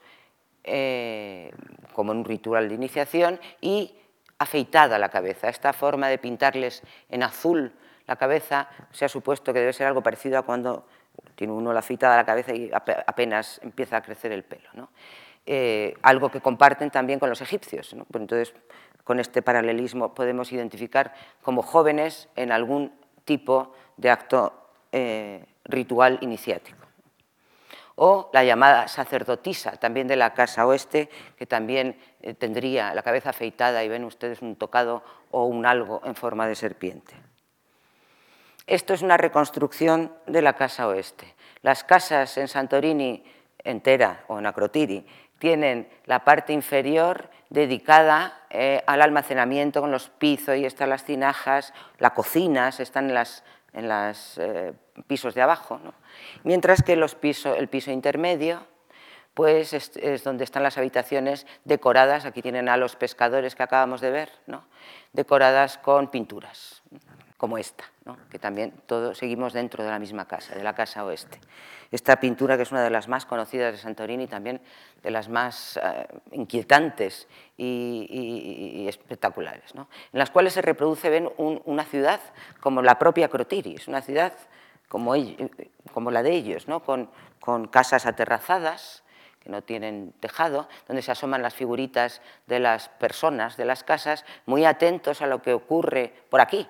eh, como en un ritual de iniciación, y afeitada la cabeza. Esta forma de pintarles en azul la cabeza se ha supuesto que debe ser algo parecido a cuando tiene uno la afeitada la cabeza y apenas empieza a crecer el pelo. Eh, algo que comparten también con los egipcios. Pues entonces, con este paralelismo podemos identificar como jóvenes en algún tipo de acto eh, ritual iniciático. O la llamada sacerdotisa, también de la Casa Oeste, que también eh, tendría la cabeza afeitada y ven ustedes un tocado o un algo en forma de serpiente. Esto es una reconstrucción de la Casa Oeste. Las casas en Santorini entera o en Acrotiri tienen la parte inferior dedicada eh, al almacenamiento con los pisos y están las tinajas, las cocinas están en los en eh, pisos de abajo, mientras que el piso intermedio pues es, donde están las habitaciones decoradas, aquí tienen a los pescadores que acabamos de ver, decoradas con pinturas como esta, que también todos seguimos dentro de la misma casa, de la casa oeste. Esta pintura, que es una de las más conocidas de Santorini, también de las más eh, inquietantes y, espectaculares, en las cuales se reproduce ven, una ciudad como la propia Crotiris, una ciudad como, la de ellos, con casas aterrazadas, no tienen tejado, donde se asoman las figuritas de las personas de las casas, muy atentos a lo que ocurre por aquí,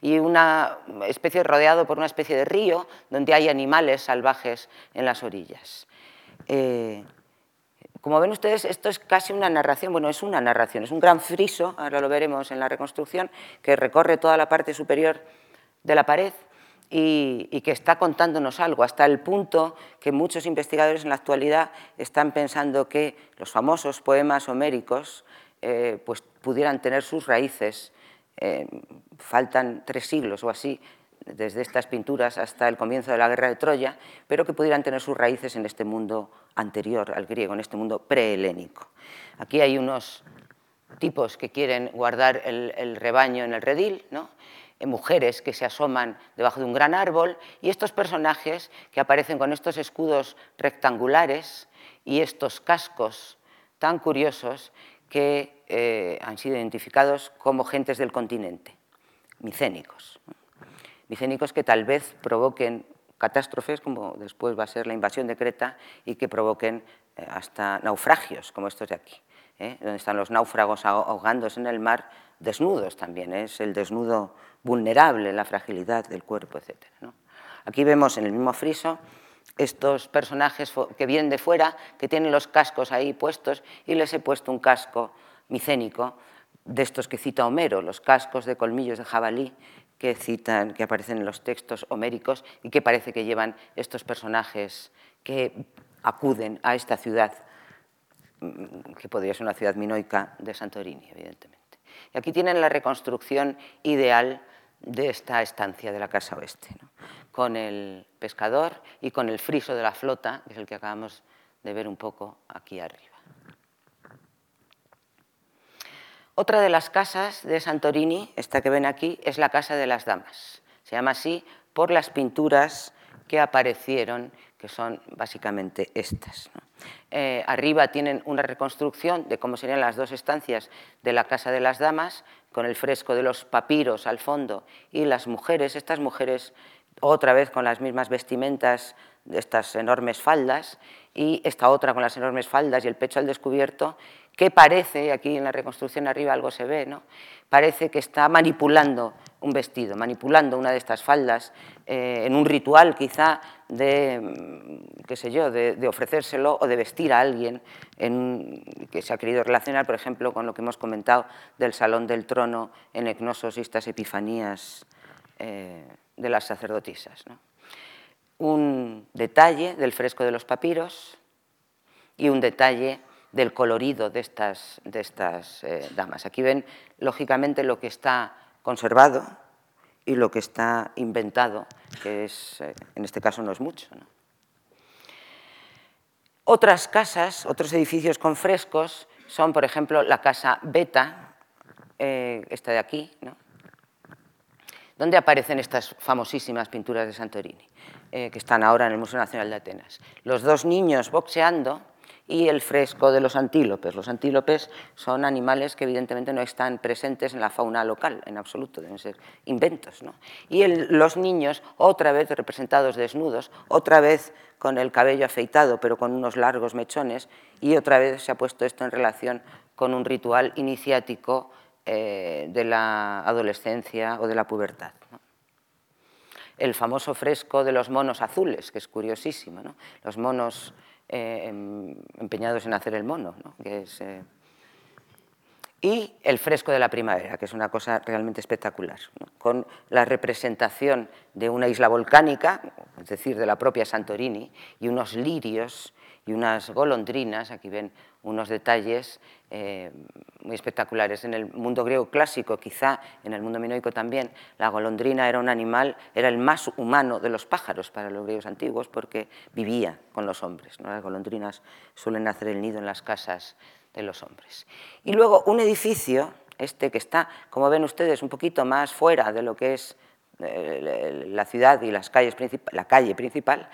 y una especie rodeado por una especie de río donde hay animales salvajes en las orillas. Eh, como ven ustedes, esto es casi una narración, bueno, es una narración, es un gran friso, ahora lo veremos en la reconstrucción, que recorre toda la parte superior de la pared y, que está contándonos algo, hasta el punto que muchos investigadores en la actualidad están pensando que los famosos poemas homéricos eh, pues pudieran tener sus raíces, eh, faltan tres siglos o así, desde estas pinturas hasta el comienzo de la guerra de Troya, pero que pudieran tener sus raíces en este mundo anterior al griego, en este mundo prehelénico. Aquí hay unos tipos que quieren guardar el, el rebaño en el redil, ¿no? Mujeres que se asoman debajo de un gran árbol y estos personajes que aparecen con estos escudos rectangulares y estos cascos tan curiosos que eh, han sido identificados como gentes del continente, micénicos. Micénicos que tal vez provoquen catástrofes, como después va a ser la invasión de Creta, y que provoquen eh, hasta naufragios como estos de aquí, ¿eh? donde están los náufragos ahogándose en el mar, desnudos también, es el desnudo vulnerable, la fragilidad del cuerpo, etc. Aquí vemos en el mismo friso estos personajes que vienen de fuera, que tienen los cascos ahí puestos, y les he puesto un casco micénico de estos que cita Homero, los cascos de colmillos de jabalí que citan, que aparecen en los textos homéricos y que parece que llevan estos personajes que acuden a esta ciudad, mm, que podría ser una ciudad minoica de Santorini, evidentemente. Y aquí tienen la reconstrucción ideal de esta estancia de la Casa Oeste, con el pescador y con el friso de la flota, que es el que acabamos de ver un poco aquí arriba. Otra de las casas de Santorini, esta que ven aquí, es la Casa de las Damas. Se llama así por las pinturas que aparecieron, que son básicamente estas. Eh, arriba tienen una reconstrucción de cómo serían las dos estancias de la Casa de las Damas, con el fresco de los papiros al fondo y las mujeres, estas mujeres otra vez con las mismas vestimentas estas enormes faldas y esta otra con las enormes faldas y el pecho al descubierto, que parece, aquí en la reconstrucción arriba algo se ve, ¿no? parece que está manipulando un vestido, manipulando una de estas faldas eh, en un ritual quizá de, qué sé yo, de, ofrecérselo o de vestir a alguien en, que se ha querido relacionar, por ejemplo, con lo que hemos comentado del Salón del Trono en Ecnosos y estas epifanías eh, de las sacerdotisas. Un detalle del fresco de los papiros y un detalle del colorido de estas, de estas eh, damas. Aquí ven, lógicamente, lo que está conservado y lo que está inventado, que es, eh, en este caso no es mucho. Otras casas, otros edificios con frescos, son, por ejemplo, la casa Beta, eh, esta de aquí, donde aparecen estas famosísimas pinturas de Santorini, que están ahora en el Museo Nacional de Atenas. Los dos niños boxeando, y el fresco de los antílopes. Los antílopes son animales que evidentemente no están presentes en la fauna local en absoluto, deben ser inventos. ¿no? Y los niños, otra vez representados desnudos, otra vez con el cabello afeitado pero con unos largos mechones y otra vez se ha puesto esto en relación con un ritual iniciático eh, de la adolescencia o de la pubertad. El famoso fresco de los monos azules, que es curiosísimo. ¿no? Los monos eh, em, empeñados en hacer el mono, es, eh, y el fresco de la primavera, que es una cosa realmente espectacular, con la representación de una isla volcánica, es decir, de la propia Santorini, y unos lirios y unas golondrinas, aquí ven unos detalles eh, muy espectaculares. En el mundo griego clásico, quizá en el mundo minoico también, la golondrina era un animal, era el más humano de los pájaros para los griegos antiguos porque vivía con los hombres. Las golondrinas suelen hacer el nido en las casas de los hombres. Y luego un edificio, este que está, como ven ustedes, un poquito más fuera de lo que es eh, la ciudad y las calles la calle principal,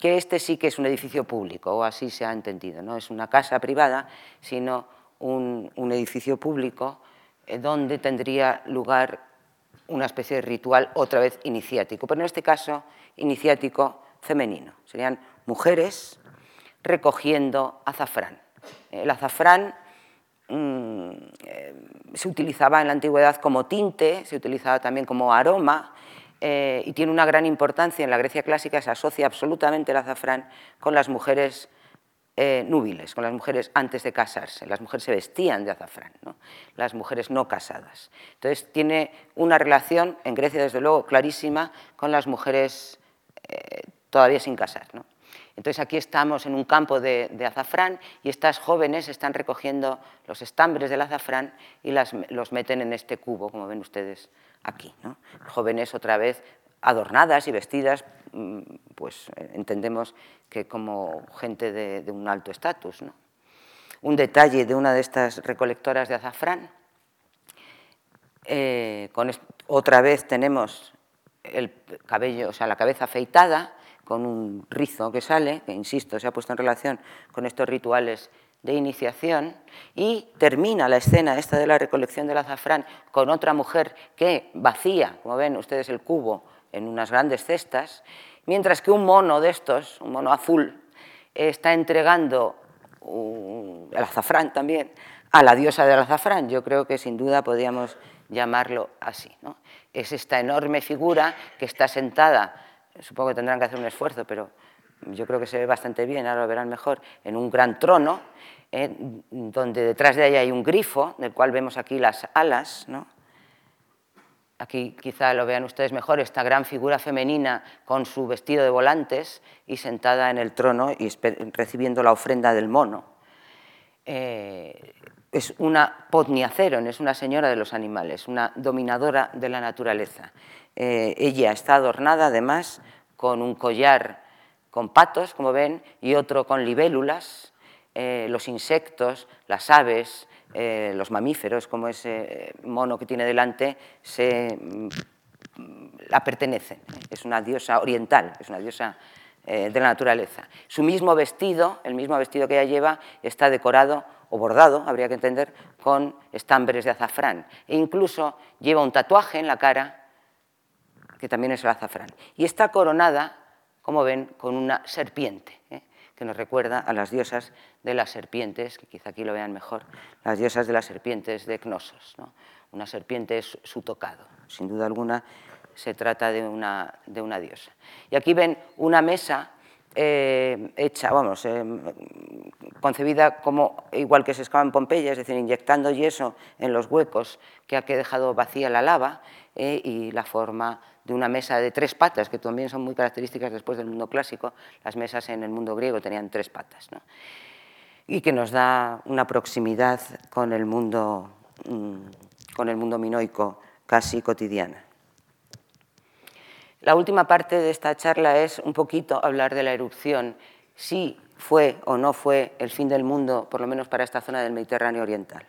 que este sí que es un edificio público, o así se ha entendido, no es una casa privada, sino un, edificio público eh, donde tendría lugar una especie de ritual otra vez iniciático, pero en este caso iniciático femenino. Serían mujeres recogiendo azafrán. El azafrán mm, eh, se utilizaba en la antigüedad como tinte, se utilizaba también como aroma, eh, y tiene una gran importancia en la Grecia clásica, se asocia absolutamente el azafrán con las mujeres eh, núbiles, con las mujeres antes de casarse. Las mujeres se vestían de azafrán, las mujeres no casadas. Entonces tiene una relación, en Grecia desde luego, clarísima con las mujeres eh, todavía sin casar. Entonces aquí estamos en un campo de, azafrán y estas jóvenes están recogiendo los estambres del azafrán y los meten en este cubo, como ven ustedes aquí. Jóvenes otra vez adornadas y vestidas, mm, pues eh, entendemos que como gente de, un alto estatus. Un detalle de una de estas recolectoras de azafrán, eh, con otra vez tenemos el cabello, o sea, la cabeza afeitada, con un rizo que sale, que insisto, se ha puesto en relación con estos rituales de iniciación y termina la escena esta de la recolección del azafrán con otra mujer que vacía, como ven ustedes, el cubo en unas grandes cestas, mientras que un mono de estos, un mono azul, está entregando el azafrán también, a la diosa del azafrán. Yo creo que sin duda podríamos llamarlo así. Es esta enorme figura que está sentada, supongo que tendrán que hacer un esfuerzo, pero yo creo que se ve bastante bien, ahora lo verán mejor, en un gran trono, eh, donde detrás de ella hay un grifo, del cual vemos aquí las alas. Aquí quizá lo vean ustedes mejor, esta gran figura femenina con su vestido de volantes y sentada en el trono y recibiendo la ofrenda del mono. Eh, es una podniaceron, es una señora de los animales, una dominadora de la naturaleza. Eh, ella está adornada además con un collar con patos, como ven, y otro con libélulas. Eh, los insectos, las aves, eh, los mamíferos, como ese mono que tiene delante, se, mm, la pertenecen. Es una diosa oriental, es una diosa de la naturaleza. Su mismo vestido, el mismo vestido que ella lleva, está decorado o bordado, habría que entender, con estambres de azafrán. E incluso lleva un tatuaje en la cara, que también es el azafrán. Y está coronada, como ven, con una serpiente, ¿eh? Que nos recuerda a las diosas de las serpientes, que quizá aquí lo vean mejor, las diosas de las serpientes de Cnosos. Una serpiente es su tocado, sin duda alguna se trata de una, de una diosa. Y aquí ven una mesa eh, hecha, vamos, eh, concebida como igual que se excava en Pompeya, es decir, inyectando yeso en los huecos que ha dejado vacía la lava eh, y la forma de una mesa de tres patas, que también son muy características después del mundo clásico, las mesas en el mundo griego tenían tres patas, y que nos da una proximidad con el mundo, mm, con el mundo minoico casi cotidiana. La última parte de esta charla es un poquito hablar de la erupción, si fue o no fue el fin del mundo, por lo menos para esta zona del Mediterráneo Oriental.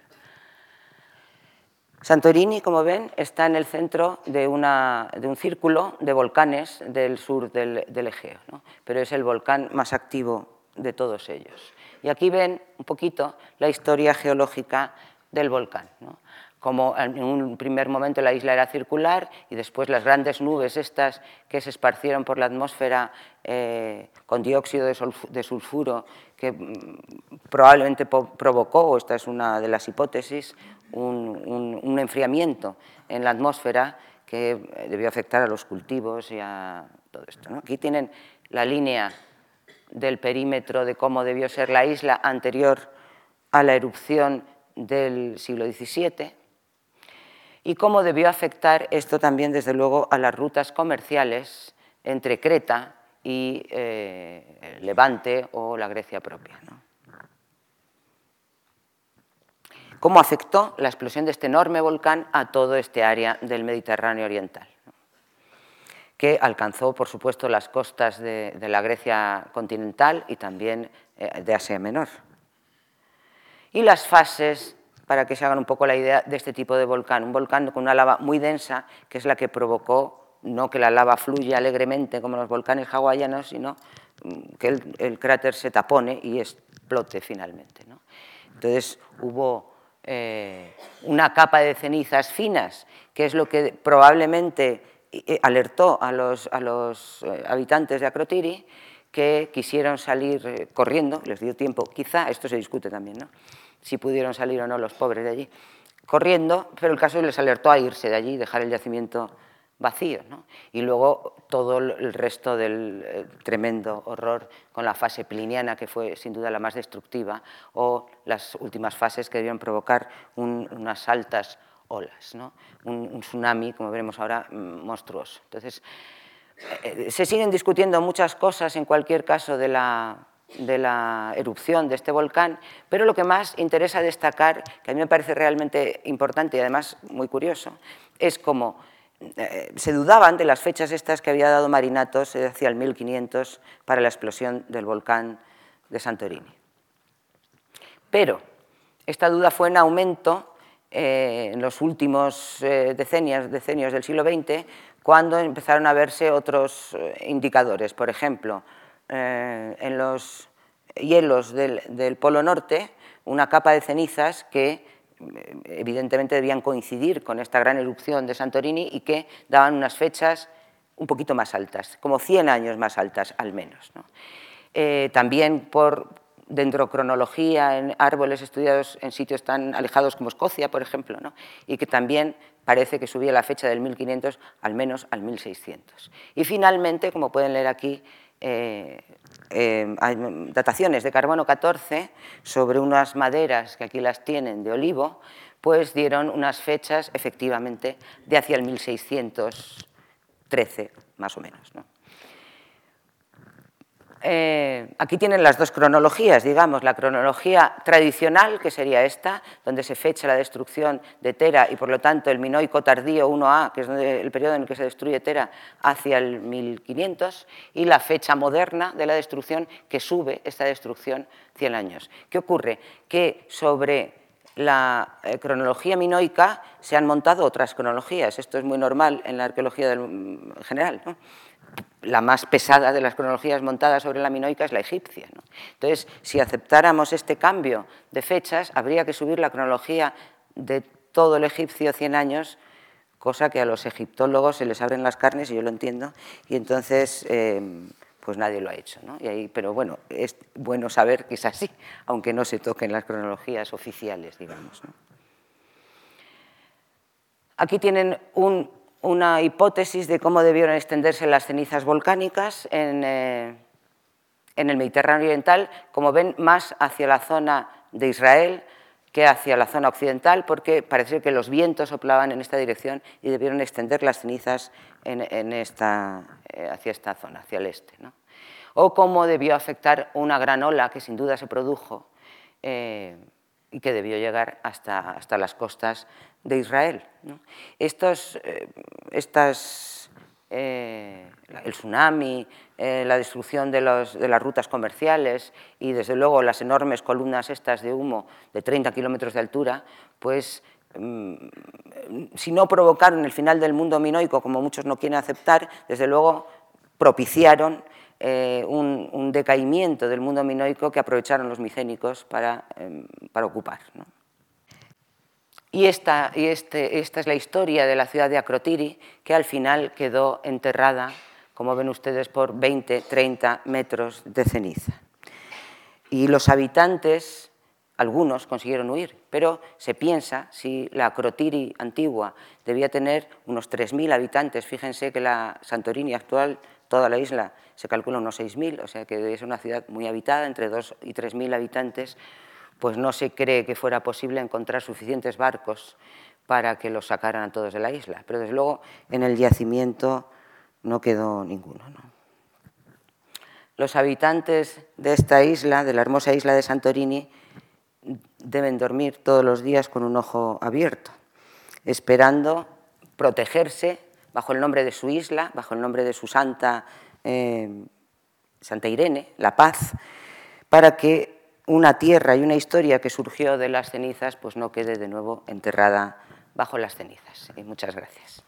Santorini, como ven, está en el centro de, un círculo de volcanes del sur del, Egeo, pero es el volcán más activo de todos ellos. Y aquí ven un poquito la historia geológica del volcán como en un primer momento la isla era circular y después las grandes nubes estas que se esparcieron por la atmósfera eh, con dióxido de, sulfuro que mm, probablemente provocó, esta es una de las hipótesis, un, enfriamiento en la atmósfera que eh, debió afectar a los cultivos y a todo esto. Aquí tienen la línea del perímetro de cómo debió ser la isla anterior a la erupción del siglo XVII y cómo debió afectar esto también, desde luego, a las rutas comerciales entre Creta y eh, Levante o la Grecia propia. Cómo afectó la explosión de este enorme volcán a todo este área del Mediterráneo oriental, que alcanzó, por supuesto, las costas de, la Grecia continental y también eh, de Asia Menor. Y las fases para que se hagan un poco la idea de este tipo de volcán. Un volcán con una lava muy densa, que es la que provocó no que la lava fluya alegremente como los volcanes hawaianos, sino mm, que el, cráter se tapone y explote finalmente. Entonces hubo eh, una capa de cenizas finas, que es lo que probablemente eh, alertó a los, a los eh, habitantes de Acrotiri, que quisieron salir corriendo, les dio tiempo, quizá, esto se discute también, ¿no? Si pudieron salir o no los pobres de allí, corriendo, pero el caso les alertó a irse de allí y dejar el yacimiento vacío. Y luego todo el resto del eh, tremendo horror con la fase pliniana, que fue sin duda la más destructiva, o las últimas fases que debieron provocar unas altas olas, un, un, tsunami, como veremos ahora, mm, monstruoso. Entonces, eh, se siguen discutiendo muchas cosas en cualquier caso de la de la erupción de este volcán, pero lo que más interesa destacar, que a mí me parece realmente importante y además muy curioso, es cómo eh, se dudaban de las fechas estas que había dado Marinatos hacia el 1500 para la explosión del volcán de Santorini. Pero esta duda fue en aumento eh, en los últimos eh, decenios, decenios del siglo XX, cuando empezaron a verse otros indicadores. Por ejemplo, eh, en los hielos del, Polo Norte una capa de cenizas que eh, evidentemente debían coincidir con esta gran erupción de Santorini y que daban unas fechas un poquito más altas, como 100 años más altas al menos. Eh, también por dendrocronología en árboles estudiados en sitios tan alejados como Escocia, por ejemplo, y que también parece que subía la fecha del 1500 al menos al 1600. Y finalmente, como pueden leer aquí, eh, eh, dataciones de carbono 14 sobre unas maderas que aquí las tienen de olivo, pues dieron unas fechas efectivamente de hacia el 1613, más o menos. Eh, aquí tienen las dos cronologías, digamos, la cronología tradicional, que sería esta, donde se fecha la destrucción de Tera y por lo tanto el minoico tardío 1A, que es el periodo en el que se destruye Tera, hacia el 1500, y la fecha moderna de la destrucción que sube esta destrucción 100 años. ¿Qué ocurre? Que sobre la eh, cronología minoica se han montado otras cronologías. Esto es muy normal en la arqueología del, general. ¿no? La más pesada de las cronologías montadas sobre la minoica es la egipcia. Entonces, si aceptáramos este cambio de fechas, habría que subir la cronología de todo el egipcio 100 años, cosa que a los egiptólogos se les abren las carnes, y yo lo entiendo, y entonces eh, pues nadie lo ha hecho. pero bueno, es bueno saber que es así, aunque no se toquen las cronologías oficiales, digamos. Aquí tienen un una hipótesis de cómo debieron extenderse las cenizas volcánicas eh, en, el Mediterráneo Oriental, como ven, más hacia la zona de Israel que hacia la zona occidental, porque parece que los vientos soplaban en esta dirección y debieron extender las cenizas en, esta, eh, hacia esta zona, hacia el este. O cómo debió afectar una gran ola que sin duda se produjo eh, y que debió llegar hasta, hasta las costas de Israel. Estos, eh, estas, eh, el tsunami, eh, la destrucción de, los, de, las rutas comerciales y desde luego las enormes columnas estas de humo de 30 kilómetros de altura, pues mm, si no provocaron el final del mundo minoico, como muchos no quieren aceptar, desde luego propiciaron un, decaimiento del mundo minoico que aprovecharon los micénicos para, em, para ocupar. Y, esta, y este, esta es la historia de la ciudad de Acrotiri, que al final quedó enterrada, como ven ustedes, por 20, 30 metros de ceniza. Y los habitantes, algunos consiguieron huir, pero se piensa, si la Acrotiri antigua debía tener unos 3.000 habitantes, fíjense que la Santorini actual, toda la isla, se calcula unos 6.000, o sea que es una ciudad muy habitada, entre 2 y 3.000 habitantes, pues no se cree que fuera posible encontrar suficientes barcos para que los sacaran a todos de la isla. Pero desde luego en el yacimiento no quedó ninguno. Los habitantes de esta isla, de la hermosa isla de Santorini, deben dormir todos los días con un ojo abierto, esperando protegerse bajo el nombre de su isla, bajo el nombre de su santa, eh, Santa Irene, la paz, para que una tierra y una historia que surgió de las cenizas, pues no quede de nuevo enterrada bajo las cenizas. muchas gracias.